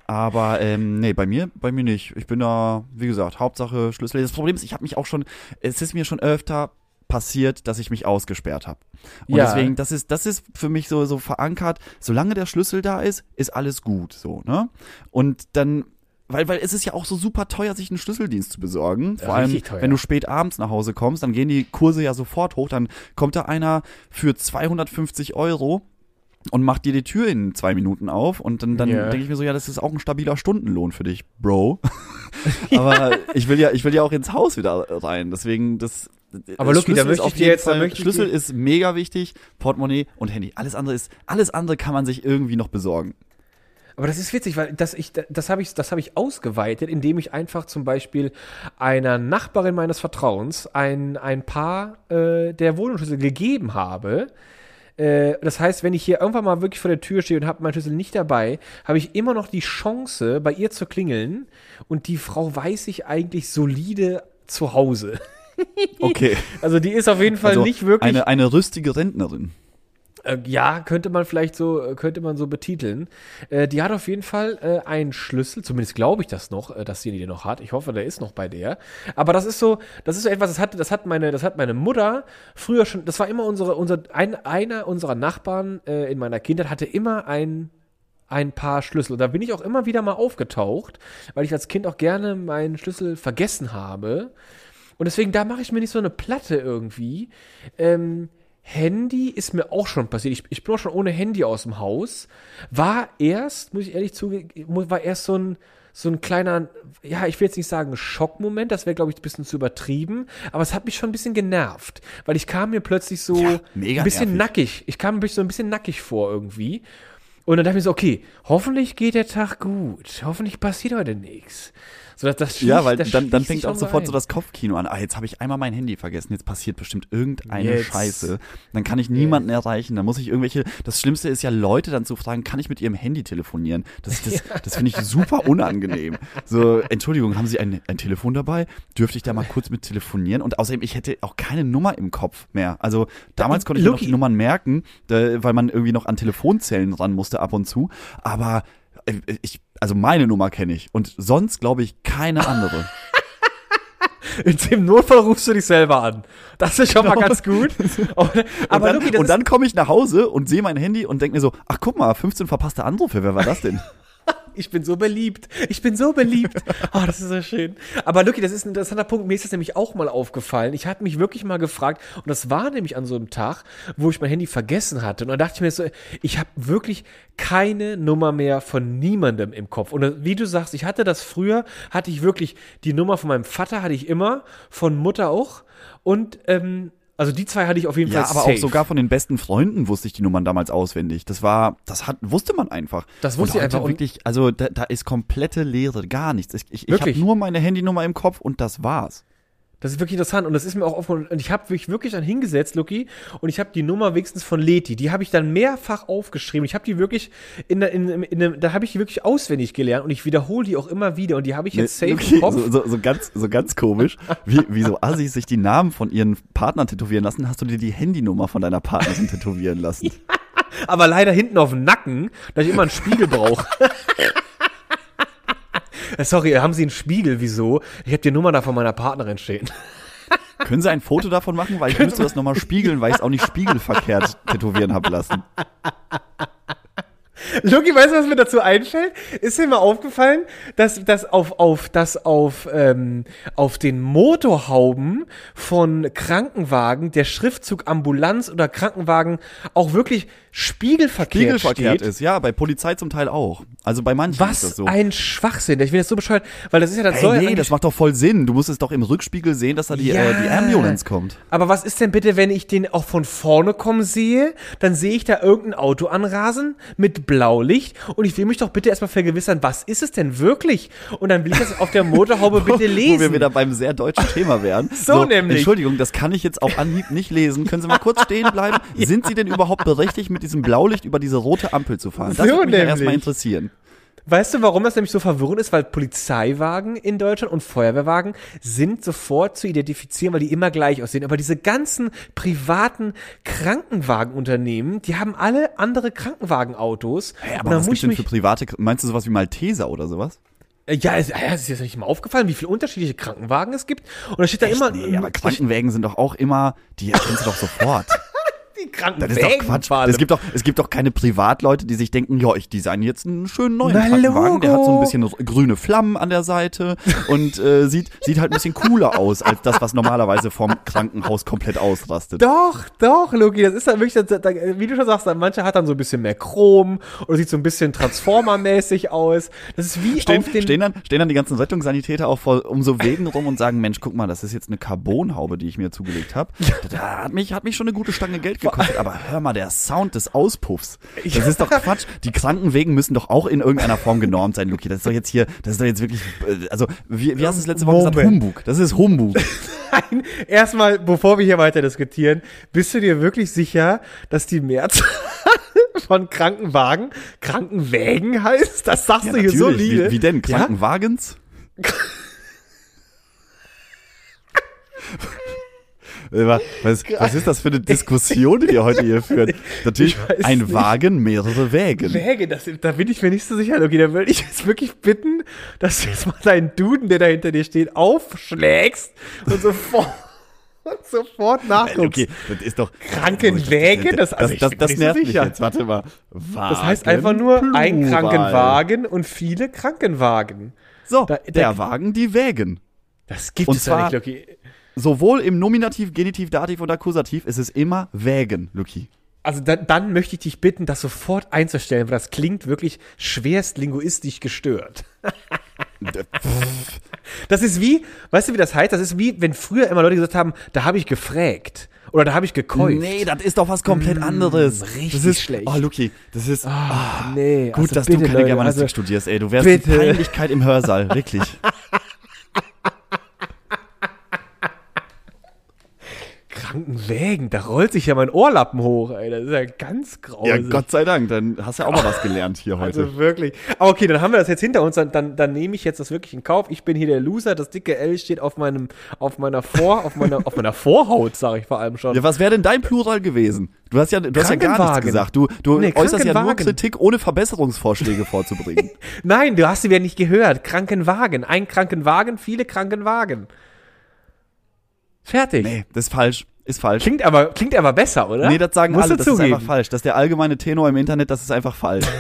[SPEAKER 2] Aber ähm, nee, bei mir, bei mir nicht. Ich bin da, wie gesagt, Hauptsache Schlüssel. Das Problem ist, ich habe mich auch schon, es ist mir schon öfter passiert, dass ich mich ausgesperrt habe. Und
[SPEAKER 1] Ja.
[SPEAKER 2] deswegen, das ist, das ist für mich so, so verankert, solange der Schlüssel da ist, ist alles gut, so, ne? Und dann, weil, weil es ist ja auch so super teuer, sich einen Schlüsseldienst zu besorgen. Vor allem, wenn du spät abends nach Hause kommst, dann gehen die Kurse ja sofort hoch, dann kommt da einer für 250 Euro und macht dir die Tür in zwei Minuten auf und dann, dann
[SPEAKER 1] Ja.
[SPEAKER 2] denke ich mir so, ja, das ist auch ein stabiler Stundenlohn für dich, Bro. Aber ich will ja, ich will ja auch ins Haus wieder rein, deswegen das.
[SPEAKER 1] Aber Lucky, da
[SPEAKER 2] Schlüssel ist
[SPEAKER 1] möchte ich dir jetzt-
[SPEAKER 2] Fall- Schlüssel ist mega wichtig, Portemonnaie und Handy. Alles andere ist, alles andere kann man sich irgendwie noch besorgen.
[SPEAKER 1] Aber das ist witzig, weil das ich das habe ich das habe ich ausgeweitet, indem ich einfach zum Beispiel einer Nachbarin meines Vertrauens ein ein paar äh, der Wohnungsschlüssel gegeben habe. Äh, das heißt, wenn ich hier irgendwann mal wirklich vor der Tür stehe und habe meinen Schlüssel nicht dabei, habe ich immer noch die Chance, bei ihr zu klingeln und die Frau weiß ich eigentlich solide zu Hause.
[SPEAKER 2] Okay.
[SPEAKER 1] Also die ist auf jeden Fall
[SPEAKER 2] Also
[SPEAKER 1] nicht wirklich
[SPEAKER 2] eine, eine rüstige Rentnerin.
[SPEAKER 1] Äh, ja, könnte man vielleicht so, äh, könnte man so betiteln. Äh, die hat auf jeden Fall äh, einen Schlüssel, zumindest glaube ich das noch, äh, dass sie den noch hat. Ich hoffe, der ist noch bei der. Aber das ist so, das ist so etwas, das hat, das hat meine, das hat meine Mutter früher schon, das war immer unsere, unser, ein, einer unserer Nachbarn äh, in meiner Kindheit hatte immer ein ein paar Schlüssel. Und da bin ich auch immer wieder mal aufgetaucht, weil ich als Kind auch gerne meinen Schlüssel vergessen habe. Und deswegen, da mache ich mir nicht so eine Platte irgendwie. Ähm, Handy ist mir auch schon passiert. Ich, ich bin auch schon ohne Handy aus dem Haus. War erst, muss ich ehrlich zugeben, war erst so ein, so ein kleiner, ja, ich will jetzt nicht sagen Schockmoment, das wäre, glaube ich, ein bisschen zu übertrieben, aber es hat mich schon ein bisschen genervt, weil ich kam mir plötzlich so
[SPEAKER 2] Ja, mega
[SPEAKER 1] ein bisschen
[SPEAKER 2] nervig.
[SPEAKER 1] nackig. Ich kam mir so ein bisschen nackig vor irgendwie. Und dann dachte ich mir so, okay, hoffentlich geht der Tag gut. Hoffentlich passiert heute nichts. So, das, das
[SPEAKER 2] Ja, weil dann, dann fängt auch sofort
[SPEAKER 1] ein.
[SPEAKER 2] so das Kopfkino an. Ah, jetzt habe ich einmal mein Handy vergessen. Jetzt passiert bestimmt irgendeine
[SPEAKER 1] Jetzt.
[SPEAKER 2] Scheiße. Dann kann ich niemanden erreichen. Dann muss ich irgendwelche. Das Schlimmste ist ja, Leute dann zu fragen, kann ich mit ihrem Handy telefonieren? Das, das, das finde ich super unangenehm. So, Entschuldigung, haben Sie ein, ein Telefon dabei? Dürfte ich da mal kurz mit telefonieren? Und außerdem, ich hätte auch keine Nummer im Kopf mehr. Also damals konnte ich mir noch
[SPEAKER 1] Lucky.
[SPEAKER 2] die Nummern merken, weil man irgendwie noch an Telefonzellen ran musste ab und zu. Aber äh, ich, also meine Nummer kenne ich. Und sonst glaube ich keine andere.
[SPEAKER 1] In dem Notfall rufst du dich selber an. Das ist schon mal ganz gut. Aber, aber
[SPEAKER 2] und dann, und dann komme ich nach Hause und sehe mein Handy und denke mir so, ach guck mal, 15 verpasste Anrufe, wer war das denn?
[SPEAKER 1] ich bin so beliebt. Ich bin so beliebt. Oh, das ist so schön. Aber Luki, das ist ein interessanter Punkt. Mir ist das nämlich auch mal aufgefallen. Ich hatte mich wirklich mal gefragt, und das war nämlich an so einem Tag, wo ich mein Handy vergessen hatte. Und dann dachte ich mir so, ich habe wirklich keine Nummer mehr von niemandem im Kopf. Und wie du sagst, ich hatte das früher, hatte ich wirklich die Nummer von meinem Vater, hatte ich immer, von Mutter auch. Und ähm, also die zwei hatte ich auf jeden
[SPEAKER 2] ja,
[SPEAKER 1] Fall
[SPEAKER 2] aber
[SPEAKER 1] safe.
[SPEAKER 2] auch sogar von den besten Freunden wusste ich die Nummern damals auswendig. Das war, das hat, wusste man einfach.
[SPEAKER 1] Das wusste ich einfach.
[SPEAKER 2] wirklich, also da, da ist komplette Leere, gar nichts. Ich, ich, ich habe nur meine Handynummer im Kopf und das war's.
[SPEAKER 1] Das ist wirklich interessant und das ist mir auch aufgefallen. Und ich habe mich wirklich dann hingesetzt, Lucky, und ich habe die Nummer wenigstens von Leti, die habe ich dann mehrfach aufgeschrieben. Ich habe die wirklich in, der- in, in, in, da habe ich die wirklich auswendig gelernt und ich wiederhole die auch immer wieder und die habe ich jetzt safe im Kopf.
[SPEAKER 2] so, so, so ganz, so ganz komisch, wie, wie so Assis sich die Namen von ihren Partnern tätowieren lassen, hast du dir die Handynummer von deiner Partnerin tätowieren lassen.
[SPEAKER 1] Aber leider hinten auf dem Nacken, da ich immer einen Spiegel brauche. Sorry, haben Sie einen Spiegel? Wieso? Ich habe die Nummer da von meiner Partnerin stehen.
[SPEAKER 2] Können Sie ein Foto davon machen? Weil ich müsste das nochmal spiegeln, weil ich es auch nicht spiegelverkehrt tätowieren habe lassen.
[SPEAKER 1] Luki, weißt du, was mir dazu einfällt? Ist dir mal aufgefallen, dass, dass auf, auf, dass auf, ähm, auf den Motorhauben von Krankenwagen der Schriftzug Ambulanz oder Krankenwagen auch wirklich spiegelverkehrt,
[SPEAKER 2] Spiegelverkehrt
[SPEAKER 1] steht?
[SPEAKER 2] ist, ja, bei Polizei zum Teil auch. Also bei manchen ist das
[SPEAKER 1] Was
[SPEAKER 2] so.
[SPEAKER 1] ein Schwachsinn. Ich bin jetzt so bescheuert, weil das ist ja das soll
[SPEAKER 2] Hey, nee,
[SPEAKER 1] eigentlich-
[SPEAKER 2] das macht doch voll Sinn. Du musst es doch im Rückspiegel sehen, dass da die, äh, die
[SPEAKER 1] Ja.
[SPEAKER 2] Ambulance kommt.
[SPEAKER 1] Aber was ist denn bitte, wenn ich den auch von vorne kommen sehe? Dann sehe ich da irgendein Auto anrasen mit Blaulicht und ich will mich doch bitte erstmal vergewissern, was ist es denn wirklich? Und dann will ich das auf der Motorhaube bitte
[SPEAKER 2] Wo wir
[SPEAKER 1] lesen.
[SPEAKER 2] wieder beim sehr deutschen Thema wären.
[SPEAKER 1] So nämlich.
[SPEAKER 2] Entschuldigung, das kann ich jetzt auf Anhieb nicht lesen. Können Sie mal kurz stehen bleiben? Sind Sie denn überhaupt berechtigt, mit diesem Blaulicht über diese rote Ampel zu fahren? Das
[SPEAKER 1] So
[SPEAKER 2] würde mich ja
[SPEAKER 1] nämlich.
[SPEAKER 2] erstmal interessieren.
[SPEAKER 1] Weißt du, warum das nämlich so verwirrend ist? Weil Polizeiwagen in Deutschland und Feuerwehrwagen sind sofort zu identifizieren, weil die immer gleich aussehen. Aber diese ganzen privaten Krankenwagenunternehmen, die haben alle andere Krankenwagenautos.
[SPEAKER 2] Hey, aber was
[SPEAKER 1] muss
[SPEAKER 2] gibt's denn für private, meinst du sowas wie Malteser oder sowas?
[SPEAKER 1] Äh, Ja, es, ja, es ist jetzt nicht mal aufgefallen, wie viele unterschiedliche Krankenwagen es gibt. Und da steht da immer.
[SPEAKER 2] Nee, aber Krankenwägen sind doch auch immer, die erkennst du doch sofort.
[SPEAKER 1] die
[SPEAKER 2] Das
[SPEAKER 1] Krankenwagen.
[SPEAKER 2] ist doch Quatsch. Es gibt doch, es gibt doch keine Privatleute, die sich denken, ja, ich design jetzt einen schönen neuen
[SPEAKER 1] Na,
[SPEAKER 2] Krankenwagen. Der hat so ein bisschen grüne Flammen an der Seite und äh, sieht, sieht halt ein bisschen cooler aus, als das, was normalerweise vom Krankenhaus komplett ausrastet.
[SPEAKER 1] Doch, doch, Loki, das ist dann wirklich, das, da, wie du schon sagst, manche hat dann so ein bisschen mehr Chrom oder sieht so ein bisschen Transformer-mäßig aus. Das ist wie
[SPEAKER 2] Stehen,
[SPEAKER 1] auf den.
[SPEAKER 2] stehen, dann, stehen dann die ganzen Rettungssanitäter auch vor, um so Wegen rum und sagen, Mensch, guck mal, das ist jetzt eine Carbonhaube, die ich mir zugelegt habe. Da hat mich, hat mich schon eine gute Stange Geld gekostet, aber hör mal, der Sound des Auspuffs. Das ist doch Quatsch. Die Krankenwegen müssen doch auch in irgendeiner Form genormt sein, Luki. Das ist doch jetzt hier, das ist doch jetzt wirklich, äh, also, wie, wie hast du es letzte Woche gesagt? Humbug. Das ist Humbug.
[SPEAKER 1] Nein, erstmal, bevor wir hier weiter diskutieren, bist du dir wirklich sicher, dass die Mehrzahl von Krankenwagen Krankenwägen heißt? Das sagst
[SPEAKER 2] Ja,
[SPEAKER 1] du hier so liebe.
[SPEAKER 2] Wie, wie denn?
[SPEAKER 1] Ja?
[SPEAKER 2] Krankenwagens? Wa- Was, was ist das für eine Diskussion, die wir heute hier führen? Natürlich ein
[SPEAKER 1] nicht.
[SPEAKER 2] Wagen, mehrere Wägen.
[SPEAKER 1] Wäge, das, da bin ich mir nicht so sicher, Loki. Da würde ich jetzt wirklich bitten, dass du jetzt mal deinen Duden, der da hinter dir steht, aufschlägst und sofort, und sofort nachguckst.
[SPEAKER 2] Okay, das ist doch.
[SPEAKER 1] Krankenwäge? Das-
[SPEAKER 2] Das,
[SPEAKER 1] also
[SPEAKER 2] das, das, das nervt mich jetzt. Warte mal.
[SPEAKER 1] Das heißt einfach nur ein
[SPEAKER 2] Plural.
[SPEAKER 1] Krankenwagen und viele Krankenwagen.
[SPEAKER 2] So,
[SPEAKER 1] Da-
[SPEAKER 2] der
[SPEAKER 1] da-
[SPEAKER 2] Wagen, die Wägen.
[SPEAKER 1] Das gibt
[SPEAKER 2] Und
[SPEAKER 1] es ja
[SPEAKER 2] zwar-
[SPEAKER 1] nicht, Loki.
[SPEAKER 2] Sowohl im Nominativ, Genitiv, Dativ und Akkusativ ist es immer Wägen, Luki.
[SPEAKER 1] Also da, dann möchte ich dich bitten, das sofort einzustellen, weil das klingt wirklich schwerst linguistisch gestört. Das ist wie, weißt du, wie das heißt? Das ist wie, wenn früher immer Leute gesagt haben, da habe ich gefragt. Oder da habe ich gekäuft.
[SPEAKER 2] Nee, das ist doch was komplett anderes.
[SPEAKER 1] richtig
[SPEAKER 2] das ist,
[SPEAKER 1] schlecht.
[SPEAKER 2] Oh, Luki, das ist
[SPEAKER 1] Ah, nee.
[SPEAKER 2] gut,
[SPEAKER 1] also
[SPEAKER 2] dass
[SPEAKER 1] bitte,
[SPEAKER 2] du keine
[SPEAKER 1] Leute,
[SPEAKER 2] Germanistik
[SPEAKER 1] also,
[SPEAKER 2] studierst, ey. Du wärst die
[SPEAKER 1] bitte.
[SPEAKER 2] Peinlichkeit im Hörsaal, wirklich.
[SPEAKER 1] Krankenwägen, da rollt sich ja mein Ohrlappen hoch, ey. Das ist ja ganz grausig.
[SPEAKER 2] Ja, Gott sei Dank, dann hast du ja auch mal was gelernt hier heute.
[SPEAKER 1] Also wirklich. Aber okay, dann haben wir das jetzt hinter uns, dann, dann, dann nehme ich jetzt das wirklich in Kauf. Ich bin hier der Loser, das dicke L steht auf meinem, auf meiner Vor, auf meiner, auf meiner Vorhaut, sage ich vor allem schon.
[SPEAKER 2] Ja, was wäre denn dein Plural gewesen? Du hast ja, du hast ja gar nichts gesagt. Du, du
[SPEAKER 1] Nee,
[SPEAKER 2] äußerst ja nur. Kritik, ohne Verbesserungsvorschläge vorzubringen.
[SPEAKER 1] Nein, du hast sie ja nicht gehört. Krankenwagen. Ein Krankenwagen, viele Krankenwagen. Fertig.
[SPEAKER 2] nee, das ist falsch. Ist falsch.
[SPEAKER 1] Klingt aber, klingt aber besser, oder?
[SPEAKER 2] Nee, das sagen
[SPEAKER 1] Musst
[SPEAKER 2] alle, das ist
[SPEAKER 1] zugeben.
[SPEAKER 2] einfach falsch. Das ist der allgemeine Tenor im Internet, das ist einfach falsch.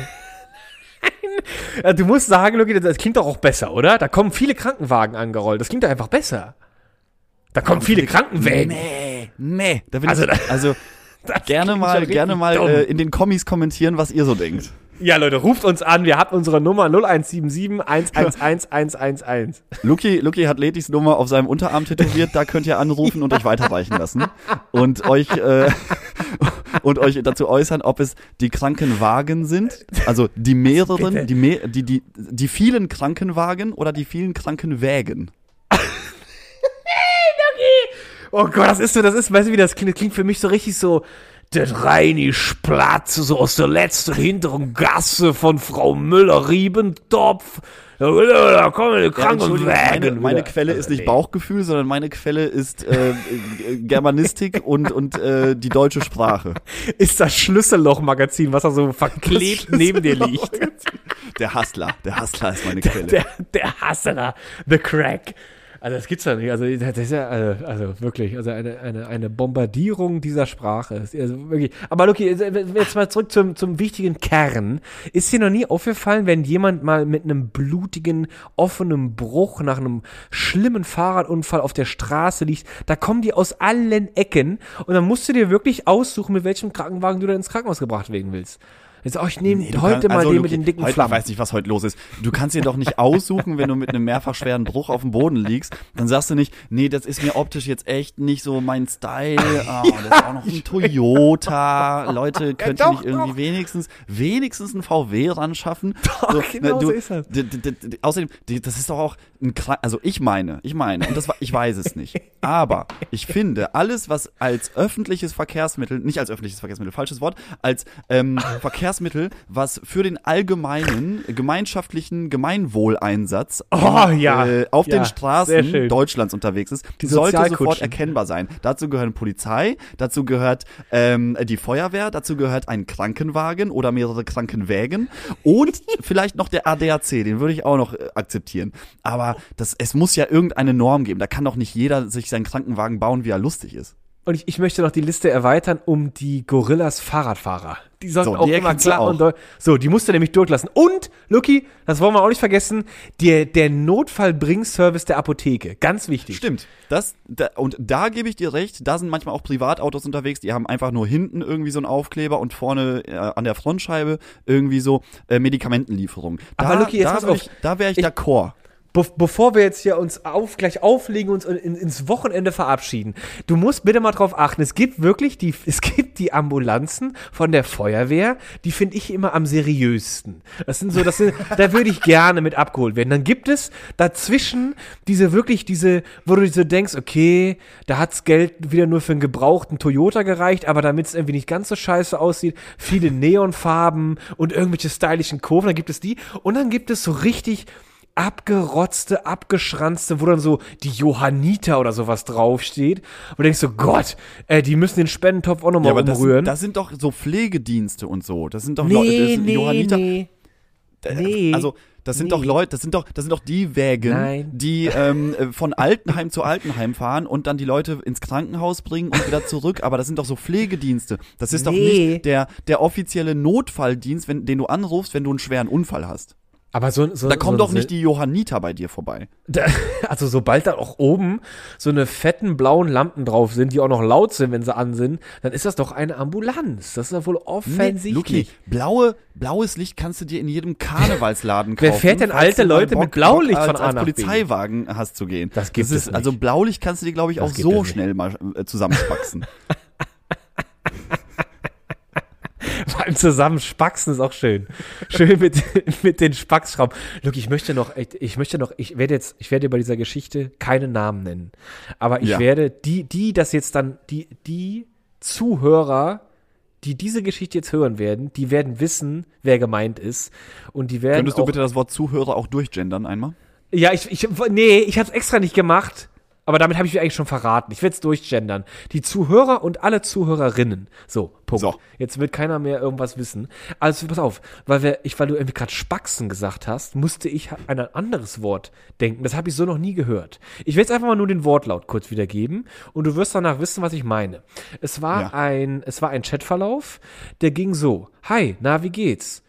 [SPEAKER 1] Du musst sagen, Luki, das, klingt doch auch besser, oder? Da kommen viele Krankenwagen angerollt. Das klingt doch einfach besser. Da kommen viele Krankenwägen.
[SPEAKER 2] Nee, nee. Da bin
[SPEAKER 1] Also,
[SPEAKER 2] ich, also gerne mal, gerne mal äh, in den Kommis kommentieren, was ihr so denkt.
[SPEAKER 1] Ja, Leute, ruft uns an. Wir haben unsere Nummer 0177 111 111.
[SPEAKER 2] Luki, Luki hat Letis Nummer auf seinem Unterarm tätowiert, da könnt ihr anrufen und euch weiterreichen lassen und euch äh, und euch dazu äußern, ob es die Krankenwagen sind, also die mehreren, die, me die die die vielen Krankenwagen oder die vielen Krankenwägen.
[SPEAKER 1] Oh Gott, das ist so, das ist, weißt du, wie das klingt? Das klingt für mich so richtig so, das reine Splatze, so aus der letzten hinteren Gasse von Frau Müller-Riebentopf. Da, da kommen die
[SPEAKER 2] Ja,
[SPEAKER 1] Krankenwagen.
[SPEAKER 2] meine, meine
[SPEAKER 1] wieder.
[SPEAKER 2] Quelle ist nicht. Bauchgefühl, sondern meine Quelle ist äh, äh, Germanistik und und äh, die deutsche Sprache.
[SPEAKER 1] Ist das Schlüsselloch-Magazin, was da so verklebt neben dir liegt.
[SPEAKER 2] Der Hustler, der Hustler ist meine Quelle.
[SPEAKER 1] Der, der Hasserer, The Crack. Also das gibt's doch nicht. Also das ist ja, also, also wirklich, also eine, eine, eine Bombardierung dieser Sprache. Also wirklich. Aber Luki, jetzt mal zurück zum, zum wichtigen Kern. Ist dir noch nie aufgefallen, wenn jemand mal mit einem blutigen, offenen Bruch nach einem schlimmen Fahrradunfall auf der Straße liegt, da kommen die aus allen Ecken und dann musst du dir wirklich aussuchen, mit welchem Krankenwagen du dann ins Krankenhaus gebracht werden willst. Jetzt, oh, ich nehme
[SPEAKER 2] Nee, du
[SPEAKER 1] heute mal
[SPEAKER 2] also,
[SPEAKER 1] den
[SPEAKER 2] Luki,
[SPEAKER 1] mit den dicken
[SPEAKER 2] heute,
[SPEAKER 1] Flammen.
[SPEAKER 2] Ich weiß nicht, was heute los ist. Du kannst dir doch nicht aussuchen, wenn du mit einem mehrfach schweren Bruch auf dem Boden liegst. Dann sagst du nicht, nee, das ist mir optisch jetzt echt nicht so mein Style. Ah, das ist auch noch ein Toyota. Leute, könnt ihr
[SPEAKER 1] doch,
[SPEAKER 2] nicht irgendwie
[SPEAKER 1] doch.
[SPEAKER 2] wenigstens, wenigstens ein VW ran schaffen?
[SPEAKER 1] Doch, genau so ist das.
[SPEAKER 2] Außerdem, das ist doch auch ein also ich meine, ich meine, und das war, ich weiß es nicht. Aber ich finde, alles, was als öffentliches Verkehrsmittel, nicht als öffentliches Verkehrsmittel, falsches Wort, als ähm, Verkehrsmittel, was für den allgemeinen, gemeinschaftlichen Gemeinwohleinsatz
[SPEAKER 1] Oh, ja.
[SPEAKER 2] äh, auf
[SPEAKER 1] Ja,
[SPEAKER 2] den Straßen. Deutschlands unterwegs ist,
[SPEAKER 1] Die
[SPEAKER 2] sollte sofort erkennbar sein. Dazu gehören Polizei, dazu gehört ähm, die Feuerwehr, dazu gehört ein Krankenwagen oder mehrere Krankenwägen und vielleicht noch der ADAC, den würde ich auch noch äh, akzeptieren. Aber das, es muss ja irgendeine Norm geben. Da kann doch nicht jeder sich seinen Krankenwagen bauen, wie er lustig ist.
[SPEAKER 1] Und ich, ich möchte noch die Liste erweitern um die Gorillas Fahrradfahrer. Die sollten
[SPEAKER 2] So,
[SPEAKER 1] auch
[SPEAKER 2] die
[SPEAKER 1] immer klar
[SPEAKER 2] auch.
[SPEAKER 1] und deu- So, die musst du nämlich durchlassen. Und, Lucky, das wollen wir auch nicht vergessen, der, der Notfallbringservice der Apotheke. Ganz wichtig.
[SPEAKER 2] Stimmt. Das, da, und da gebe ich dir recht, da sind manchmal auch Privatautos unterwegs, die haben einfach nur hinten irgendwie so einen Aufkleber und vorne äh, an der Frontscheibe irgendwie so äh, Medikamentenlieferung. Da,
[SPEAKER 1] Aber Luki, jetzt
[SPEAKER 2] da,
[SPEAKER 1] pass auf.
[SPEAKER 2] ich, da wäre ich,
[SPEAKER 1] Ich-
[SPEAKER 2] d'accord.
[SPEAKER 1] Be bevor wir jetzt hier uns auf, gleich auflegen und uns in, ins Wochenende verabschieden, du musst bitte mal drauf achten, es gibt wirklich die, es gibt die Ambulanzen von der Feuerwehr, die finde ich immer am seriösten. Das sind so, das sind, da würde ich gerne mit abgeholt werden. Dann gibt es dazwischen diese wirklich diese, wo du so denkst, okay, da hat's Geld wieder nur für einen gebrauchten Toyota gereicht, aber damit es irgendwie nicht ganz so scheiße aussieht, viele Neonfarben und irgendwelche stylischen Kurven, dann gibt es die und dann gibt es so richtig abgerotzte, abgeschranzte, wo dann so die Johanniter oder sowas draufsteht. Und du denkst so, Gott, äh, die müssen den Spendentopf auch nochmal
[SPEAKER 2] Ja, das,
[SPEAKER 1] umrühren.
[SPEAKER 2] sind- das sind doch so Pflegedienste und so. Das sind doch
[SPEAKER 1] nee,
[SPEAKER 2] Leute, das sind
[SPEAKER 1] nee,
[SPEAKER 2] Johanniter.
[SPEAKER 1] nee.
[SPEAKER 2] Äh,
[SPEAKER 1] nee.
[SPEAKER 2] Also, das sind
[SPEAKER 1] Nee.
[SPEAKER 2] doch Leute, das sind doch, das sind doch die Wägen,
[SPEAKER 1] Nein.
[SPEAKER 2] die ähm, äh, von Altenheim zu Altenheim fahren und dann die Leute ins Krankenhaus bringen und wieder zurück. Aber das sind doch so Pflegedienste. Das ist doch
[SPEAKER 1] Nee.
[SPEAKER 2] nicht der, der offizielle Notfalldienst, wenn, den du anrufst, wenn du einen schweren Unfall hast.
[SPEAKER 1] Aber so, so
[SPEAKER 2] Da kommen
[SPEAKER 1] so
[SPEAKER 2] doch nicht die Johanniter bei dir vorbei.
[SPEAKER 1] Da, also sobald da auch oben so eine fetten blauen Lampen drauf sind, die auch noch laut sind, wenn sie an sind, dann ist das doch eine Ambulanz. Das ist ja wohl offensichtlich.
[SPEAKER 2] Luki, blaue, blaues Licht kannst du dir in jedem Karnevalsladen kaufen.
[SPEAKER 1] Wer fährt denn alte Leute mit
[SPEAKER 2] Bock-
[SPEAKER 1] Blaulicht
[SPEAKER 2] Bock
[SPEAKER 1] von
[SPEAKER 2] als,
[SPEAKER 1] A
[SPEAKER 2] als
[SPEAKER 1] nach B?
[SPEAKER 2] Polizeiwagen hast zu gehen.
[SPEAKER 1] Das gibt
[SPEAKER 2] ist,
[SPEAKER 1] es
[SPEAKER 2] Also
[SPEAKER 1] nicht.
[SPEAKER 2] Blaulicht kannst du dir, glaube ich,
[SPEAKER 1] Das
[SPEAKER 2] auch so schnell mal äh, zusammenspaxen.
[SPEAKER 1] Vor allem zusammen spaxen ist auch schön. Schön mit, mit den Spaxschrauben. Look, ich möchte noch, ich, ich möchte noch, ich werde jetzt, ich werde bei dieser Geschichte keine Namen nennen. Aber ich
[SPEAKER 2] Ja.
[SPEAKER 1] werde die, die das jetzt dann, die, die Zuhörer, die diese Geschichte jetzt hören werden, die werden wissen, wer gemeint ist. Und die werden
[SPEAKER 2] Könntest du bitte das Wort Zuhörer auch durchgendern einmal?
[SPEAKER 1] Ja, ich, ich nee, ich habe es extra nicht gemacht. Aber damit habe ich mich eigentlich schon verraten. Ich werde es durchgendern. Die Zuhörer und alle Zuhörerinnen. So, Punkt.
[SPEAKER 2] So.
[SPEAKER 1] Jetzt wird keiner mehr irgendwas wissen. Also pass auf, weil wir, ich, weil du irgendwie gerade Spaxen gesagt hast, musste ich an ein anderes Wort denken. Das habe ich so noch nie gehört. Ich werde jetzt einfach mal nur den Wortlaut kurz wiedergeben und du wirst danach wissen, was ich meine. Es war
[SPEAKER 2] Ja.
[SPEAKER 1] ein, es war ein Chatverlauf, der ging so: Hi, na wie geht's?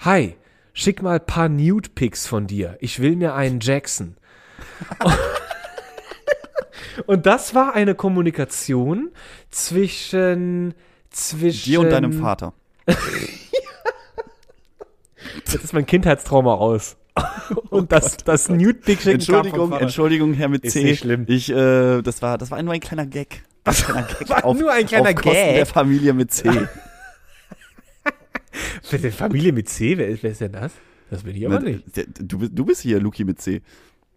[SPEAKER 1] Hi, schick mal paar Nude Pics von dir. Ich will mir einen Jackson. Und das war eine Kommunikation zwischen zwischen
[SPEAKER 2] Dir und deinem Vater.
[SPEAKER 1] Jetzt ist mein Kindheitstrauma raus. Und das, das Nude Pic schicken kam
[SPEAKER 2] Entschuldigung. Entschuldigung, Herr mit
[SPEAKER 1] Ist
[SPEAKER 2] C.
[SPEAKER 1] nicht schlimm.
[SPEAKER 2] Ich, äh, das war, das war nur ein kleiner Gag. Ein kleiner Gag
[SPEAKER 1] War nur ein kleiner
[SPEAKER 2] auf Kosten
[SPEAKER 1] Gag.
[SPEAKER 2] der Familie mit C.
[SPEAKER 1] Für die Familie mit C, wer ist, wer ist denn das? Das bin ich aber nicht.
[SPEAKER 2] Du, bist- du bist hier, Luki mit C.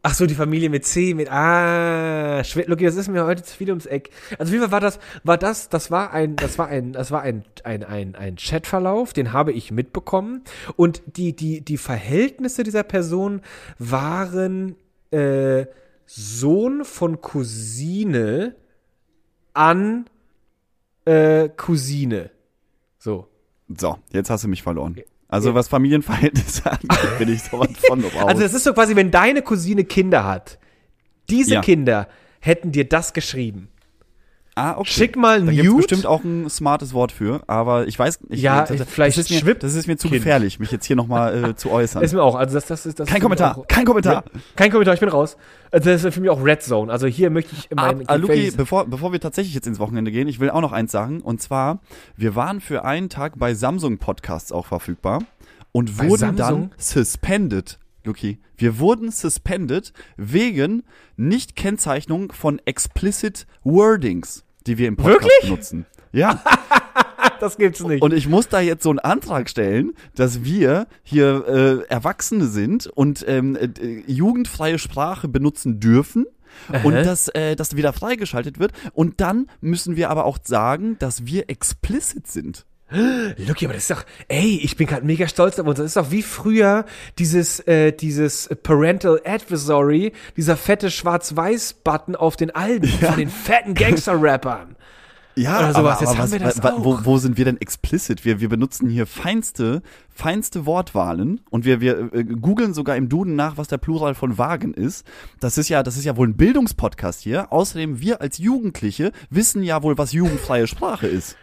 [SPEAKER 1] Ach so, die Familie mit C, mit Ah. Lucky, das ist mir heute zu viel ums Eck. Also Fall war das, war das, das war ein, das war ein, das war ein, ein, ein, ein Chatverlauf, den habe ich mitbekommen. Und die, die, die Verhältnisse dieser Person waren äh, Sohn von Cousine an äh, Cousine. So.
[SPEAKER 2] So, jetzt hast du mich verloren. Also was Familienverhältnisse angeht, bin ich sowas von raus.
[SPEAKER 1] Also das ist so quasi, wenn deine Cousine Kinder hat, diese
[SPEAKER 2] Ja.
[SPEAKER 1] Kinder hätten dir das geschrieben.
[SPEAKER 2] Ah, okay.
[SPEAKER 1] Schick mal
[SPEAKER 2] Da gibt es
[SPEAKER 1] Nude.
[SPEAKER 2] bestimmt auch ein smartes Wort für, aber ich weiß nicht.
[SPEAKER 1] Ja,
[SPEAKER 2] das,
[SPEAKER 1] vielleicht
[SPEAKER 2] das ist mir, Das ist mir zu
[SPEAKER 1] Kind.
[SPEAKER 2] gefährlich, mich jetzt hier nochmal äh, zu äußern.
[SPEAKER 1] Ist mir auch, also das, das ist das
[SPEAKER 2] Kein
[SPEAKER 1] ist
[SPEAKER 2] Kommentar,
[SPEAKER 1] Auch,
[SPEAKER 2] kein Kommentar.
[SPEAKER 1] kein Kommentar, ich bin raus. Also das ist für mich auch Red Zone. Also hier möchte ich
[SPEAKER 2] Ab,
[SPEAKER 1] mein
[SPEAKER 2] ah, Luki, bevor, bevor wir tatsächlich jetzt ins Wochenende gehen, ich will auch noch eins sagen. Und zwar, wir waren für einen Tag bei Samsung Podcasts auch verfügbar und
[SPEAKER 1] Bei
[SPEAKER 2] wurden
[SPEAKER 1] Samsung?
[SPEAKER 2] dann suspended, Luki. Wir wurden suspended wegen Nicht-Kennzeichnung von explicit Wordings, die wir im Podcast
[SPEAKER 1] Wirklich?
[SPEAKER 2] benutzen. Ja.
[SPEAKER 1] das gibt's nicht.
[SPEAKER 2] Und ich muss da jetzt so einen Antrag stellen, dass wir hier äh, Erwachsene sind und ähm, äh, jugendfreie Sprache benutzen dürfen. Und
[SPEAKER 1] Aha.
[SPEAKER 2] dass äh, das wieder freigeschaltet wird. Und dann müssen wir aber auch sagen, dass wir explicit sind.
[SPEAKER 1] Lucky, aber das ist doch, ey, ich bin gerade mega stolz auf uns. Das ist doch wie früher dieses, äh, dieses Parental Advisory, dieser fette Schwarz-Weiß-Button auf den Alben von den fetten Gangster-Rappern.
[SPEAKER 2] Ja,
[SPEAKER 1] Oder sowas. Jetzt haben wir das
[SPEAKER 2] wa- Wo, wo sind wir denn explicit? Wir, wir benutzen hier feinste, feinste Wortwahlen und wir, wir äh, googeln sogar im Duden nach, was der Plural von Wagen ist. Das ist ja, das ist ja wohl ein Bildungspodcast hier. Außerdem, wir als Jugendliche wissen ja wohl, was jugendfreie Sprache ist.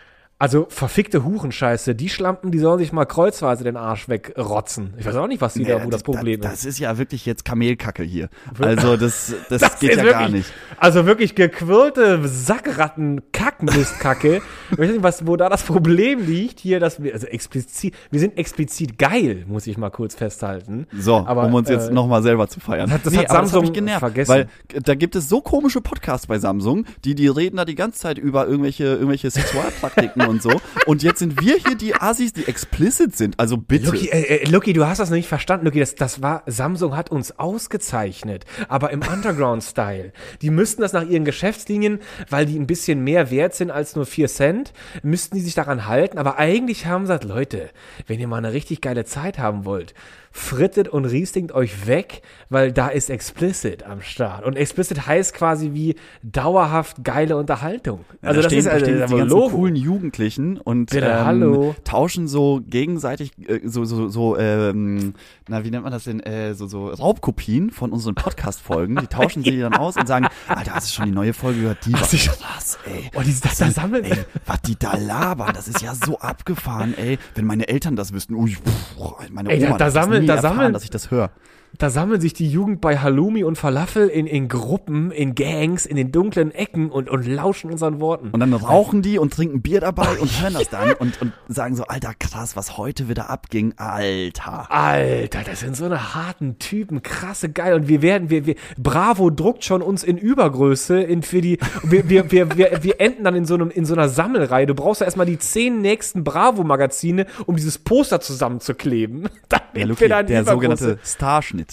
[SPEAKER 1] Also verfickte Hurenscheiße, die Schlampen, die sollen sich mal kreuzweise den Arsch wegrotzen. Ich weiß auch nicht, was die da, wo das Problem
[SPEAKER 2] das,
[SPEAKER 1] ist.
[SPEAKER 2] Das ist ja wirklich jetzt Kamelkacke hier. Also das, das, geht
[SPEAKER 1] ist
[SPEAKER 2] ja
[SPEAKER 1] wirklich,
[SPEAKER 2] gar nicht.
[SPEAKER 1] Also wirklich gequirlte Sackratten Kackmistkacke. ich weiß nicht, was, wo da das Problem liegt hier, dass wir, also explizit, wir sind explizit geil, muss ich mal kurz festhalten.
[SPEAKER 2] So,
[SPEAKER 1] Aber,
[SPEAKER 2] um uns jetzt
[SPEAKER 1] äh,
[SPEAKER 2] nochmal selber zu feiern.
[SPEAKER 1] das hat- das hat
[SPEAKER 2] aber
[SPEAKER 1] Samsung
[SPEAKER 2] mich genervt,
[SPEAKER 1] vergessen.
[SPEAKER 2] Weil da gibt es so komische Podcasts bei Samsung, die, die reden da die ganze Zeit über irgendwelche, irgendwelche Sexualpraktiken und so. Und jetzt sind wir hier die Assis, die explicit sind. Also bitte.
[SPEAKER 1] Lucky, äh, äh, Lucky, du hast das noch nicht verstanden, Lucky. Das, das war, Samsung hat uns ausgezeichnet, aber im Underground-Style. Die müssten das nach ihren Geschäftslinien, weil die ein bisschen mehr wert sind als nur 4 Cent, müssten die sich daran halten. Aber eigentlich haben sie gesagt, Leute, wenn ihr mal eine richtig geile Zeit haben wollt, frittet und riestingt euch weg, weil da ist explicit am Start. Und explicit heißt quasi wie dauerhaft geile Unterhaltung.
[SPEAKER 2] Ja,
[SPEAKER 1] Also
[SPEAKER 2] da
[SPEAKER 1] das
[SPEAKER 2] stehen,
[SPEAKER 1] ist
[SPEAKER 2] da
[SPEAKER 1] also
[SPEAKER 2] stehen
[SPEAKER 1] das
[SPEAKER 2] die ganzen
[SPEAKER 1] Logo.
[SPEAKER 2] coolen Jugendlichen und
[SPEAKER 1] Bitte,
[SPEAKER 2] ähm,
[SPEAKER 1] hallo.
[SPEAKER 2] tauschen so gegenseitig äh, so so so ähm, na wie nennt man das denn äh, so so Raubkopien von unseren Podcast Folgen. Die tauschen sie dann aus und sagen, Alter, hast du schon die neue Folge gehört? Die war krass, ey.
[SPEAKER 1] Oh, die, das, das sammeln.
[SPEAKER 2] Ey, was die da labern, das ist ja so abgefahren, ey. Wenn meine Eltern das wüssten, ui, pff, meine
[SPEAKER 1] Ey, da,
[SPEAKER 2] Oma
[SPEAKER 1] da
[SPEAKER 2] das
[SPEAKER 1] sammeln,
[SPEAKER 2] nie
[SPEAKER 1] da
[SPEAKER 2] erfahren,
[SPEAKER 1] sammeln,
[SPEAKER 2] dass ich das höre.
[SPEAKER 1] Da sammeln sich die Jugend bei Halloumi und Falafel in, in Gruppen, in Gangs, in den dunklen Ecken und, und lauschen unseren Worten.
[SPEAKER 2] Und dann rauchen die und trinken Bier dabei und hören das dann und, und sagen so, Alter, krass, was heute wieder abging, Alter.
[SPEAKER 1] Alter, das sind so eine harten Typen, krasse geil. Und wir werden, wir, wir, Bravo druckt schon uns in Übergröße in für die, wir, wir, wir, wir, wir enden dann in so einem, in so einer Sammelreihe. Du brauchst ja erstmal die zehn nächsten Bravo-Magazine, um dieses Poster zusammenzukleben. Damit
[SPEAKER 2] Ja, Luki, der sogenannte Starschnitt.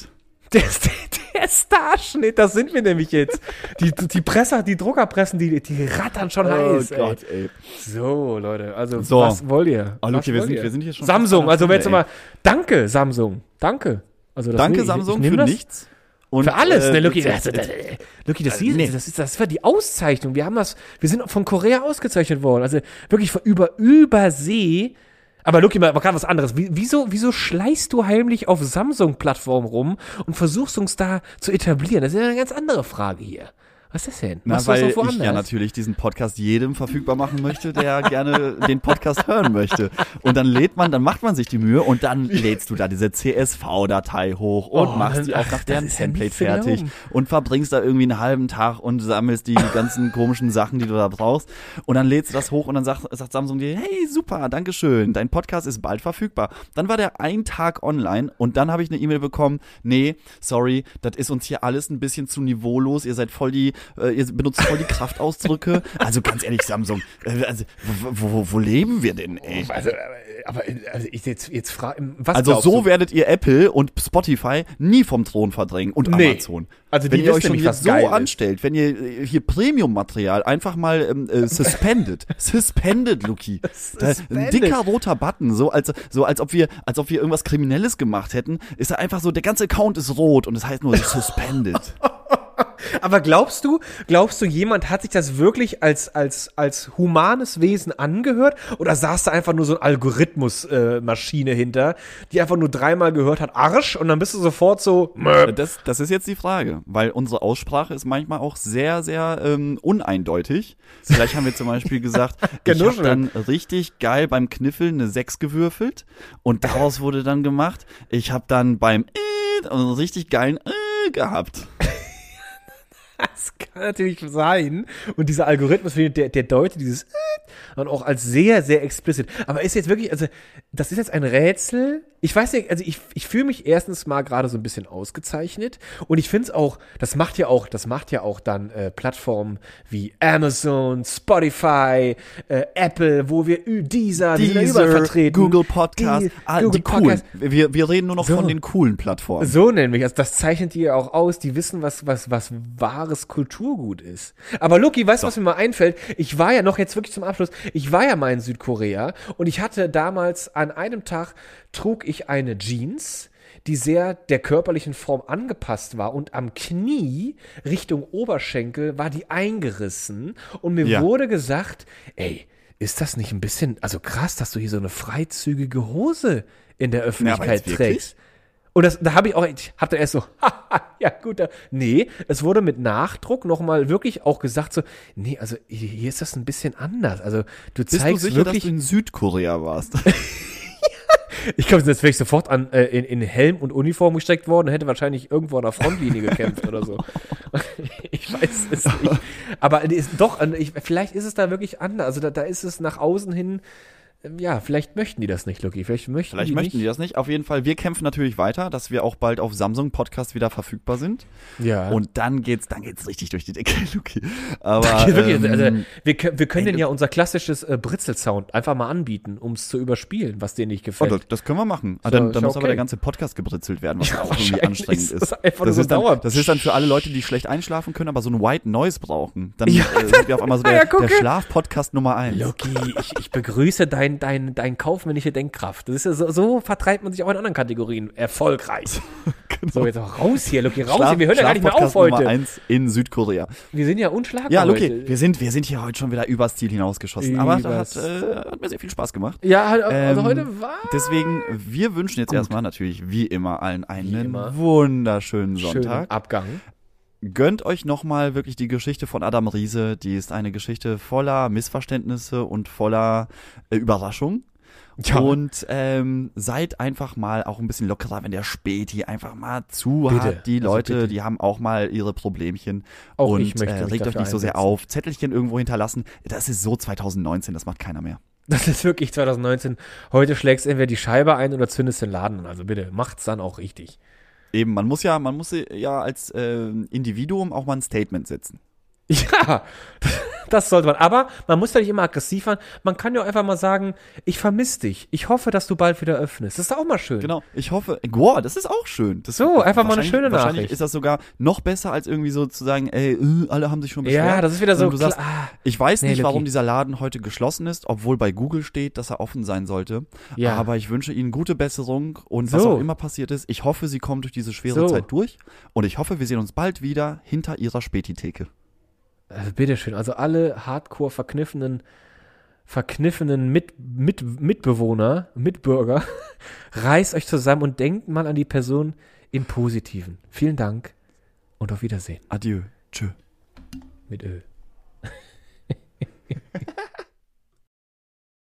[SPEAKER 1] Der, der Starschnitt, das sind wir nämlich jetzt. Die, die Presser, die Druckerpressen, die, die rattern schon heiß. ey.
[SPEAKER 2] ey.
[SPEAKER 1] So, Leute, also
[SPEAKER 2] So.
[SPEAKER 1] was wollt ihr?
[SPEAKER 2] Oh, Luki, wir
[SPEAKER 1] wollt
[SPEAKER 2] sind-
[SPEAKER 1] ihr?
[SPEAKER 2] wir sind hier schon
[SPEAKER 1] Samsung, also
[SPEAKER 2] einer
[SPEAKER 1] jetzt
[SPEAKER 2] Stunde,
[SPEAKER 1] mal, danke, Samsung, danke. Also das
[SPEAKER 2] Danke,
[SPEAKER 1] ich-
[SPEAKER 2] Samsung,
[SPEAKER 1] ich nehm
[SPEAKER 2] für
[SPEAKER 1] das.
[SPEAKER 2] nichts. Und,
[SPEAKER 1] Für alles,
[SPEAKER 2] äh,
[SPEAKER 1] ne, Luki,
[SPEAKER 2] jetzt-
[SPEAKER 1] das, das,
[SPEAKER 2] jetzt-
[SPEAKER 1] das, Luki, das,
[SPEAKER 2] nee.
[SPEAKER 1] das ist, das war die Auszeichnung. Wir haben das, wir sind von Korea ausgezeichnet worden. Also wirklich von über, übersee. Aber Luki, mal, gerade was anderes. Wie, wieso, wieso schleißt du heimlich auf Samsung-Plattform rum und versuchst uns da zu etablieren? Das ist ja eine ganz andere Frage hier. Was ist das denn?
[SPEAKER 2] Na,
[SPEAKER 1] Machst
[SPEAKER 2] weil ich ja natürlich diesen Podcast jedem verfügbar machen möchte, der gerne den Podcast hören möchte. Und dann lädt man, dann macht man sich die Mühe und dann lädst du da diese CSV-Datei hoch und
[SPEAKER 1] Oh,
[SPEAKER 2] machst die auch nach
[SPEAKER 1] ach,
[SPEAKER 2] deren
[SPEAKER 1] ja
[SPEAKER 2] Template fertig und verbringst da irgendwie einen halben Tag und sammelst die ganzen komischen Sachen, die du da brauchst. Und dann lädst du das hoch und dann sagt, sagt Samsung dir, hey, super, Dankeschön, dein Podcast ist bald verfügbar. Dann war der ein Tag online und dann habe ich eine E-Mail bekommen, nee, sorry, das ist uns hier alles ein bisschen zu niveaulos, ihr seid voll die, äh, ihr benutzt voll die Kraftausdrücke. Also ganz ehrlich, Samsung, äh, also, wo, wo, wo leben wir denn, ey?
[SPEAKER 1] Also, aber also ich jetzt, jetzt frage, was
[SPEAKER 2] Also so
[SPEAKER 1] du?
[SPEAKER 2] werdet ihr Apple und Spotify nie vom Thron verdrängen und
[SPEAKER 1] Nee.
[SPEAKER 2] Amazon.
[SPEAKER 1] Also
[SPEAKER 2] wenn ihr euch schon jetzt so
[SPEAKER 1] ist.
[SPEAKER 2] anstellt, wenn ihr äh, hier Premium-Material einfach mal ähm, äh, suspended, suspended, Luki, ein dicker roter Button, so als so als ob wir als ob wir irgendwas Kriminelles gemacht hätten, ist da einfach so der ganze Account ist rot und es heißt nur suspended.
[SPEAKER 1] Aber glaubst du, glaubst du, jemand hat sich das wirklich als, als, als humanes Wesen angehört? Oder saß da einfach nur so ein Algorithmus-Maschine äh, hinter, die einfach nur dreimal gehört hat, Arsch, und dann bist du sofort so, Möp.
[SPEAKER 2] Das, das ist jetzt die Frage, weil unsere Aussprache ist manchmal auch sehr, sehr ähm, uneindeutig. Vielleicht haben wir zum Beispiel gesagt, ich habe
[SPEAKER 1] Genuschelt.
[SPEAKER 2] dann richtig geil beim Kniffeln eine 6 gewürfelt und daraus wurde dann gemacht, ich habe dann beim äh, einen richtig geilen äh, gehabt.
[SPEAKER 1] Das kann natürlich sein. Und dieser Algorithmus, der, der deutet dieses äh, und auch als sehr, sehr explicit. Aber ist jetzt wirklich, also, das ist jetzt ein Rätsel. Ich weiß nicht, also ich, ich fühle mich erstens mal gerade so ein bisschen ausgezeichnet. Und ich finde es auch, das macht ja auch, das macht ja auch dann äh, Plattformen wie Amazon, Spotify, äh, Apple, wo wir dieser, überall vertreten.
[SPEAKER 2] Google Podcast,
[SPEAKER 1] Die-
[SPEAKER 2] ah,
[SPEAKER 1] Google
[SPEAKER 2] die coolen.
[SPEAKER 1] Podcast.
[SPEAKER 2] Wir, wir reden nur noch
[SPEAKER 1] So.
[SPEAKER 2] von den coolen Plattformen.
[SPEAKER 1] So nämlich, also das zeichnet die ja auch aus, die wissen, was, was, was wahres Kulturgut ist. Aber Luki, weißt du, was mir mal einfällt? Ich war ja noch jetzt wirklich zum Abschluss, ich war ja mal in Südkorea und ich hatte damals an einem Tag trug ich eine Jeans, die sehr der körperlichen Form angepasst war und am Knie Richtung Oberschenkel war die eingerissen und mir
[SPEAKER 2] Ja.
[SPEAKER 1] wurde gesagt, ey, ist das nicht ein bisschen, also krass, dass du hier so eine freizügige Hose in der Öffentlichkeit
[SPEAKER 2] jetzt wirklich?
[SPEAKER 1] Und das, da habe ich auch, ich hab da erst so, haha, ja gut, da, nee, es wurde mit Nachdruck nochmal wirklich auch gesagt so, nee, also hier, hier ist das ein bisschen anders. Also du
[SPEAKER 2] Bist du
[SPEAKER 1] zeigst
[SPEAKER 2] sicher, dass
[SPEAKER 1] wirklich,
[SPEAKER 2] du in Südkorea warst?
[SPEAKER 1] ich glaube, jetzt wäre ich sofort an, äh, in, in Helm und Uniform gesteckt worden und hätte wahrscheinlich irgendwo an der Frontlinie gekämpft oder so. ich weiß es nicht. Aber ist doch, ich, vielleicht ist es da wirklich anders. Also da, da ist es nach außen hin, ja, vielleicht möchten die das nicht, Lucky. Vielleicht möchten
[SPEAKER 2] Vielleicht
[SPEAKER 1] die
[SPEAKER 2] möchten
[SPEAKER 1] nicht.
[SPEAKER 2] die das nicht. Auf jeden Fall, wir kämpfen natürlich weiter, dass wir auch bald auf Samsung Podcast wieder verfügbar sind.
[SPEAKER 1] Ja.
[SPEAKER 2] Und dann geht's, dann geht's richtig durch die Decke, Luki. Aber
[SPEAKER 1] Wirklich,
[SPEAKER 2] ähm,
[SPEAKER 1] also, wir, können- wir können denen ja unser klassisches äh, Britzel-Sound einfach mal anbieten, um es zu überspielen, was denen nicht
[SPEAKER 2] oh,
[SPEAKER 1] gefällt.
[SPEAKER 2] das, das können wir machen. Ah,
[SPEAKER 1] So,
[SPEAKER 2] dann dann
[SPEAKER 1] ja
[SPEAKER 2] muss aber
[SPEAKER 1] okay.
[SPEAKER 2] der ganze Podcast gebritzelt werden, was
[SPEAKER 1] Ja,
[SPEAKER 2] auch irgendwie anstrengend
[SPEAKER 1] ist das einfach nur so
[SPEAKER 2] ist dann, das ist dann für alle Leute, die schlecht einschlafen können, aber so ein White Noise brauchen. Dann
[SPEAKER 1] Ja,
[SPEAKER 2] äh, sind wir auf einmal so der,
[SPEAKER 1] ja, gucke.
[SPEAKER 2] der Schlaf-Podcast Nummer eins.
[SPEAKER 1] Loki, ich, ich begrüße dein, dein, dein kaufmännische Denkkraft. Das ist ja so, so vertreibt man sich auch in anderen Kategorien. Erfolgreich. So, jetzt auch raus hier, Loki, raus hier. Wir hören ja gar nicht mehr auf
[SPEAKER 2] Schlaf-Podcast Nummer
[SPEAKER 1] heute.
[SPEAKER 2] eins in Südkorea.
[SPEAKER 1] Wir sind ja unschlagbar
[SPEAKER 2] Ja,
[SPEAKER 1] heute.
[SPEAKER 2] Luki, wir sind, wir sind hier heute schon wieder übers Ziel hinausgeschossen. Aber das hat,
[SPEAKER 1] Übers-
[SPEAKER 2] äh, hat mir sehr viel Spaß gemacht.
[SPEAKER 1] Ja, also
[SPEAKER 2] Ähm,
[SPEAKER 1] heute war
[SPEAKER 2] Deswegen, wir wünschen jetzt erstmal natürlich, wie immer, allen einen
[SPEAKER 1] immer.
[SPEAKER 2] wunderschönen
[SPEAKER 1] schön
[SPEAKER 2] Sonntag.
[SPEAKER 1] Abgang.
[SPEAKER 2] Gönnt euch nochmal wirklich die Geschichte von Adam Riese. Die ist eine Geschichte voller Missverständnisse und voller äh, Überraschung.
[SPEAKER 1] Ja.
[SPEAKER 2] Und ähm, seid einfach mal auch ein bisschen lockerer, wenn der Späti einfach mal zu
[SPEAKER 1] Bitte.
[SPEAKER 2] hat. Die
[SPEAKER 1] Also
[SPEAKER 2] Leute,
[SPEAKER 1] bitte.
[SPEAKER 2] die haben auch mal ihre Problemchen.
[SPEAKER 1] Auch
[SPEAKER 2] und
[SPEAKER 1] ich möchte
[SPEAKER 2] äh, regt euch nicht so sehr
[SPEAKER 1] einsetzen.
[SPEAKER 2] auf. Zettelchen irgendwo hinterlassen. Das ist so 2019, das macht keiner mehr.
[SPEAKER 1] Das ist wirklich 2019. Heute schlägst entweder die Scheibe ein oder zündest den Laden an. Also bitte, macht's dann auch richtig.
[SPEAKER 2] Eben, man muss ja, man muss ja als äh, Individuum auch mal ein Statement setzen.
[SPEAKER 1] Ja, das sollte man. Aber man muss ja nicht immer aggressiv sein. Man kann ja auch einfach mal sagen, ich vermisse dich. Ich hoffe, dass du bald wieder öffnest. Das ist auch mal schön.
[SPEAKER 2] Genau, ich hoffe, wow, das ist auch schön. Das,
[SPEAKER 1] So, einfach mal eine
[SPEAKER 2] wahrscheinlich-
[SPEAKER 1] schöne
[SPEAKER 2] Wahrscheinlich
[SPEAKER 1] Nachricht.
[SPEAKER 2] ist das sogar noch besser, als irgendwie so zu sagen, ey, äh, alle haben sich schon beschwert.
[SPEAKER 1] Ja, das ist wieder so
[SPEAKER 2] Und du sagst, ich weiß
[SPEAKER 1] Nee,
[SPEAKER 2] nicht,
[SPEAKER 1] Lucky.
[SPEAKER 2] warum dieser Laden heute geschlossen ist, obwohl bei Google steht, dass er offen sein sollte.
[SPEAKER 1] Ja.
[SPEAKER 2] Aber ich wünsche Ihnen gute Besserung und was
[SPEAKER 1] So.
[SPEAKER 2] auch immer passiert ist, ich hoffe, Sie kommen durch diese schwere
[SPEAKER 1] So.
[SPEAKER 2] Zeit durch und ich hoffe, wir sehen uns bald wieder hinter Ihrer Spätitheke.
[SPEAKER 1] Also bitteschön, also alle hardcore verkniffenen, verkniffenen Mit, Mit, Mitbewohner, Mitbürger, reißt euch zusammen und denkt mal an die Person im Positiven. Vielen Dank und auf Wiedersehen
[SPEAKER 2] Adieu. Tschö.
[SPEAKER 1] mit Ö.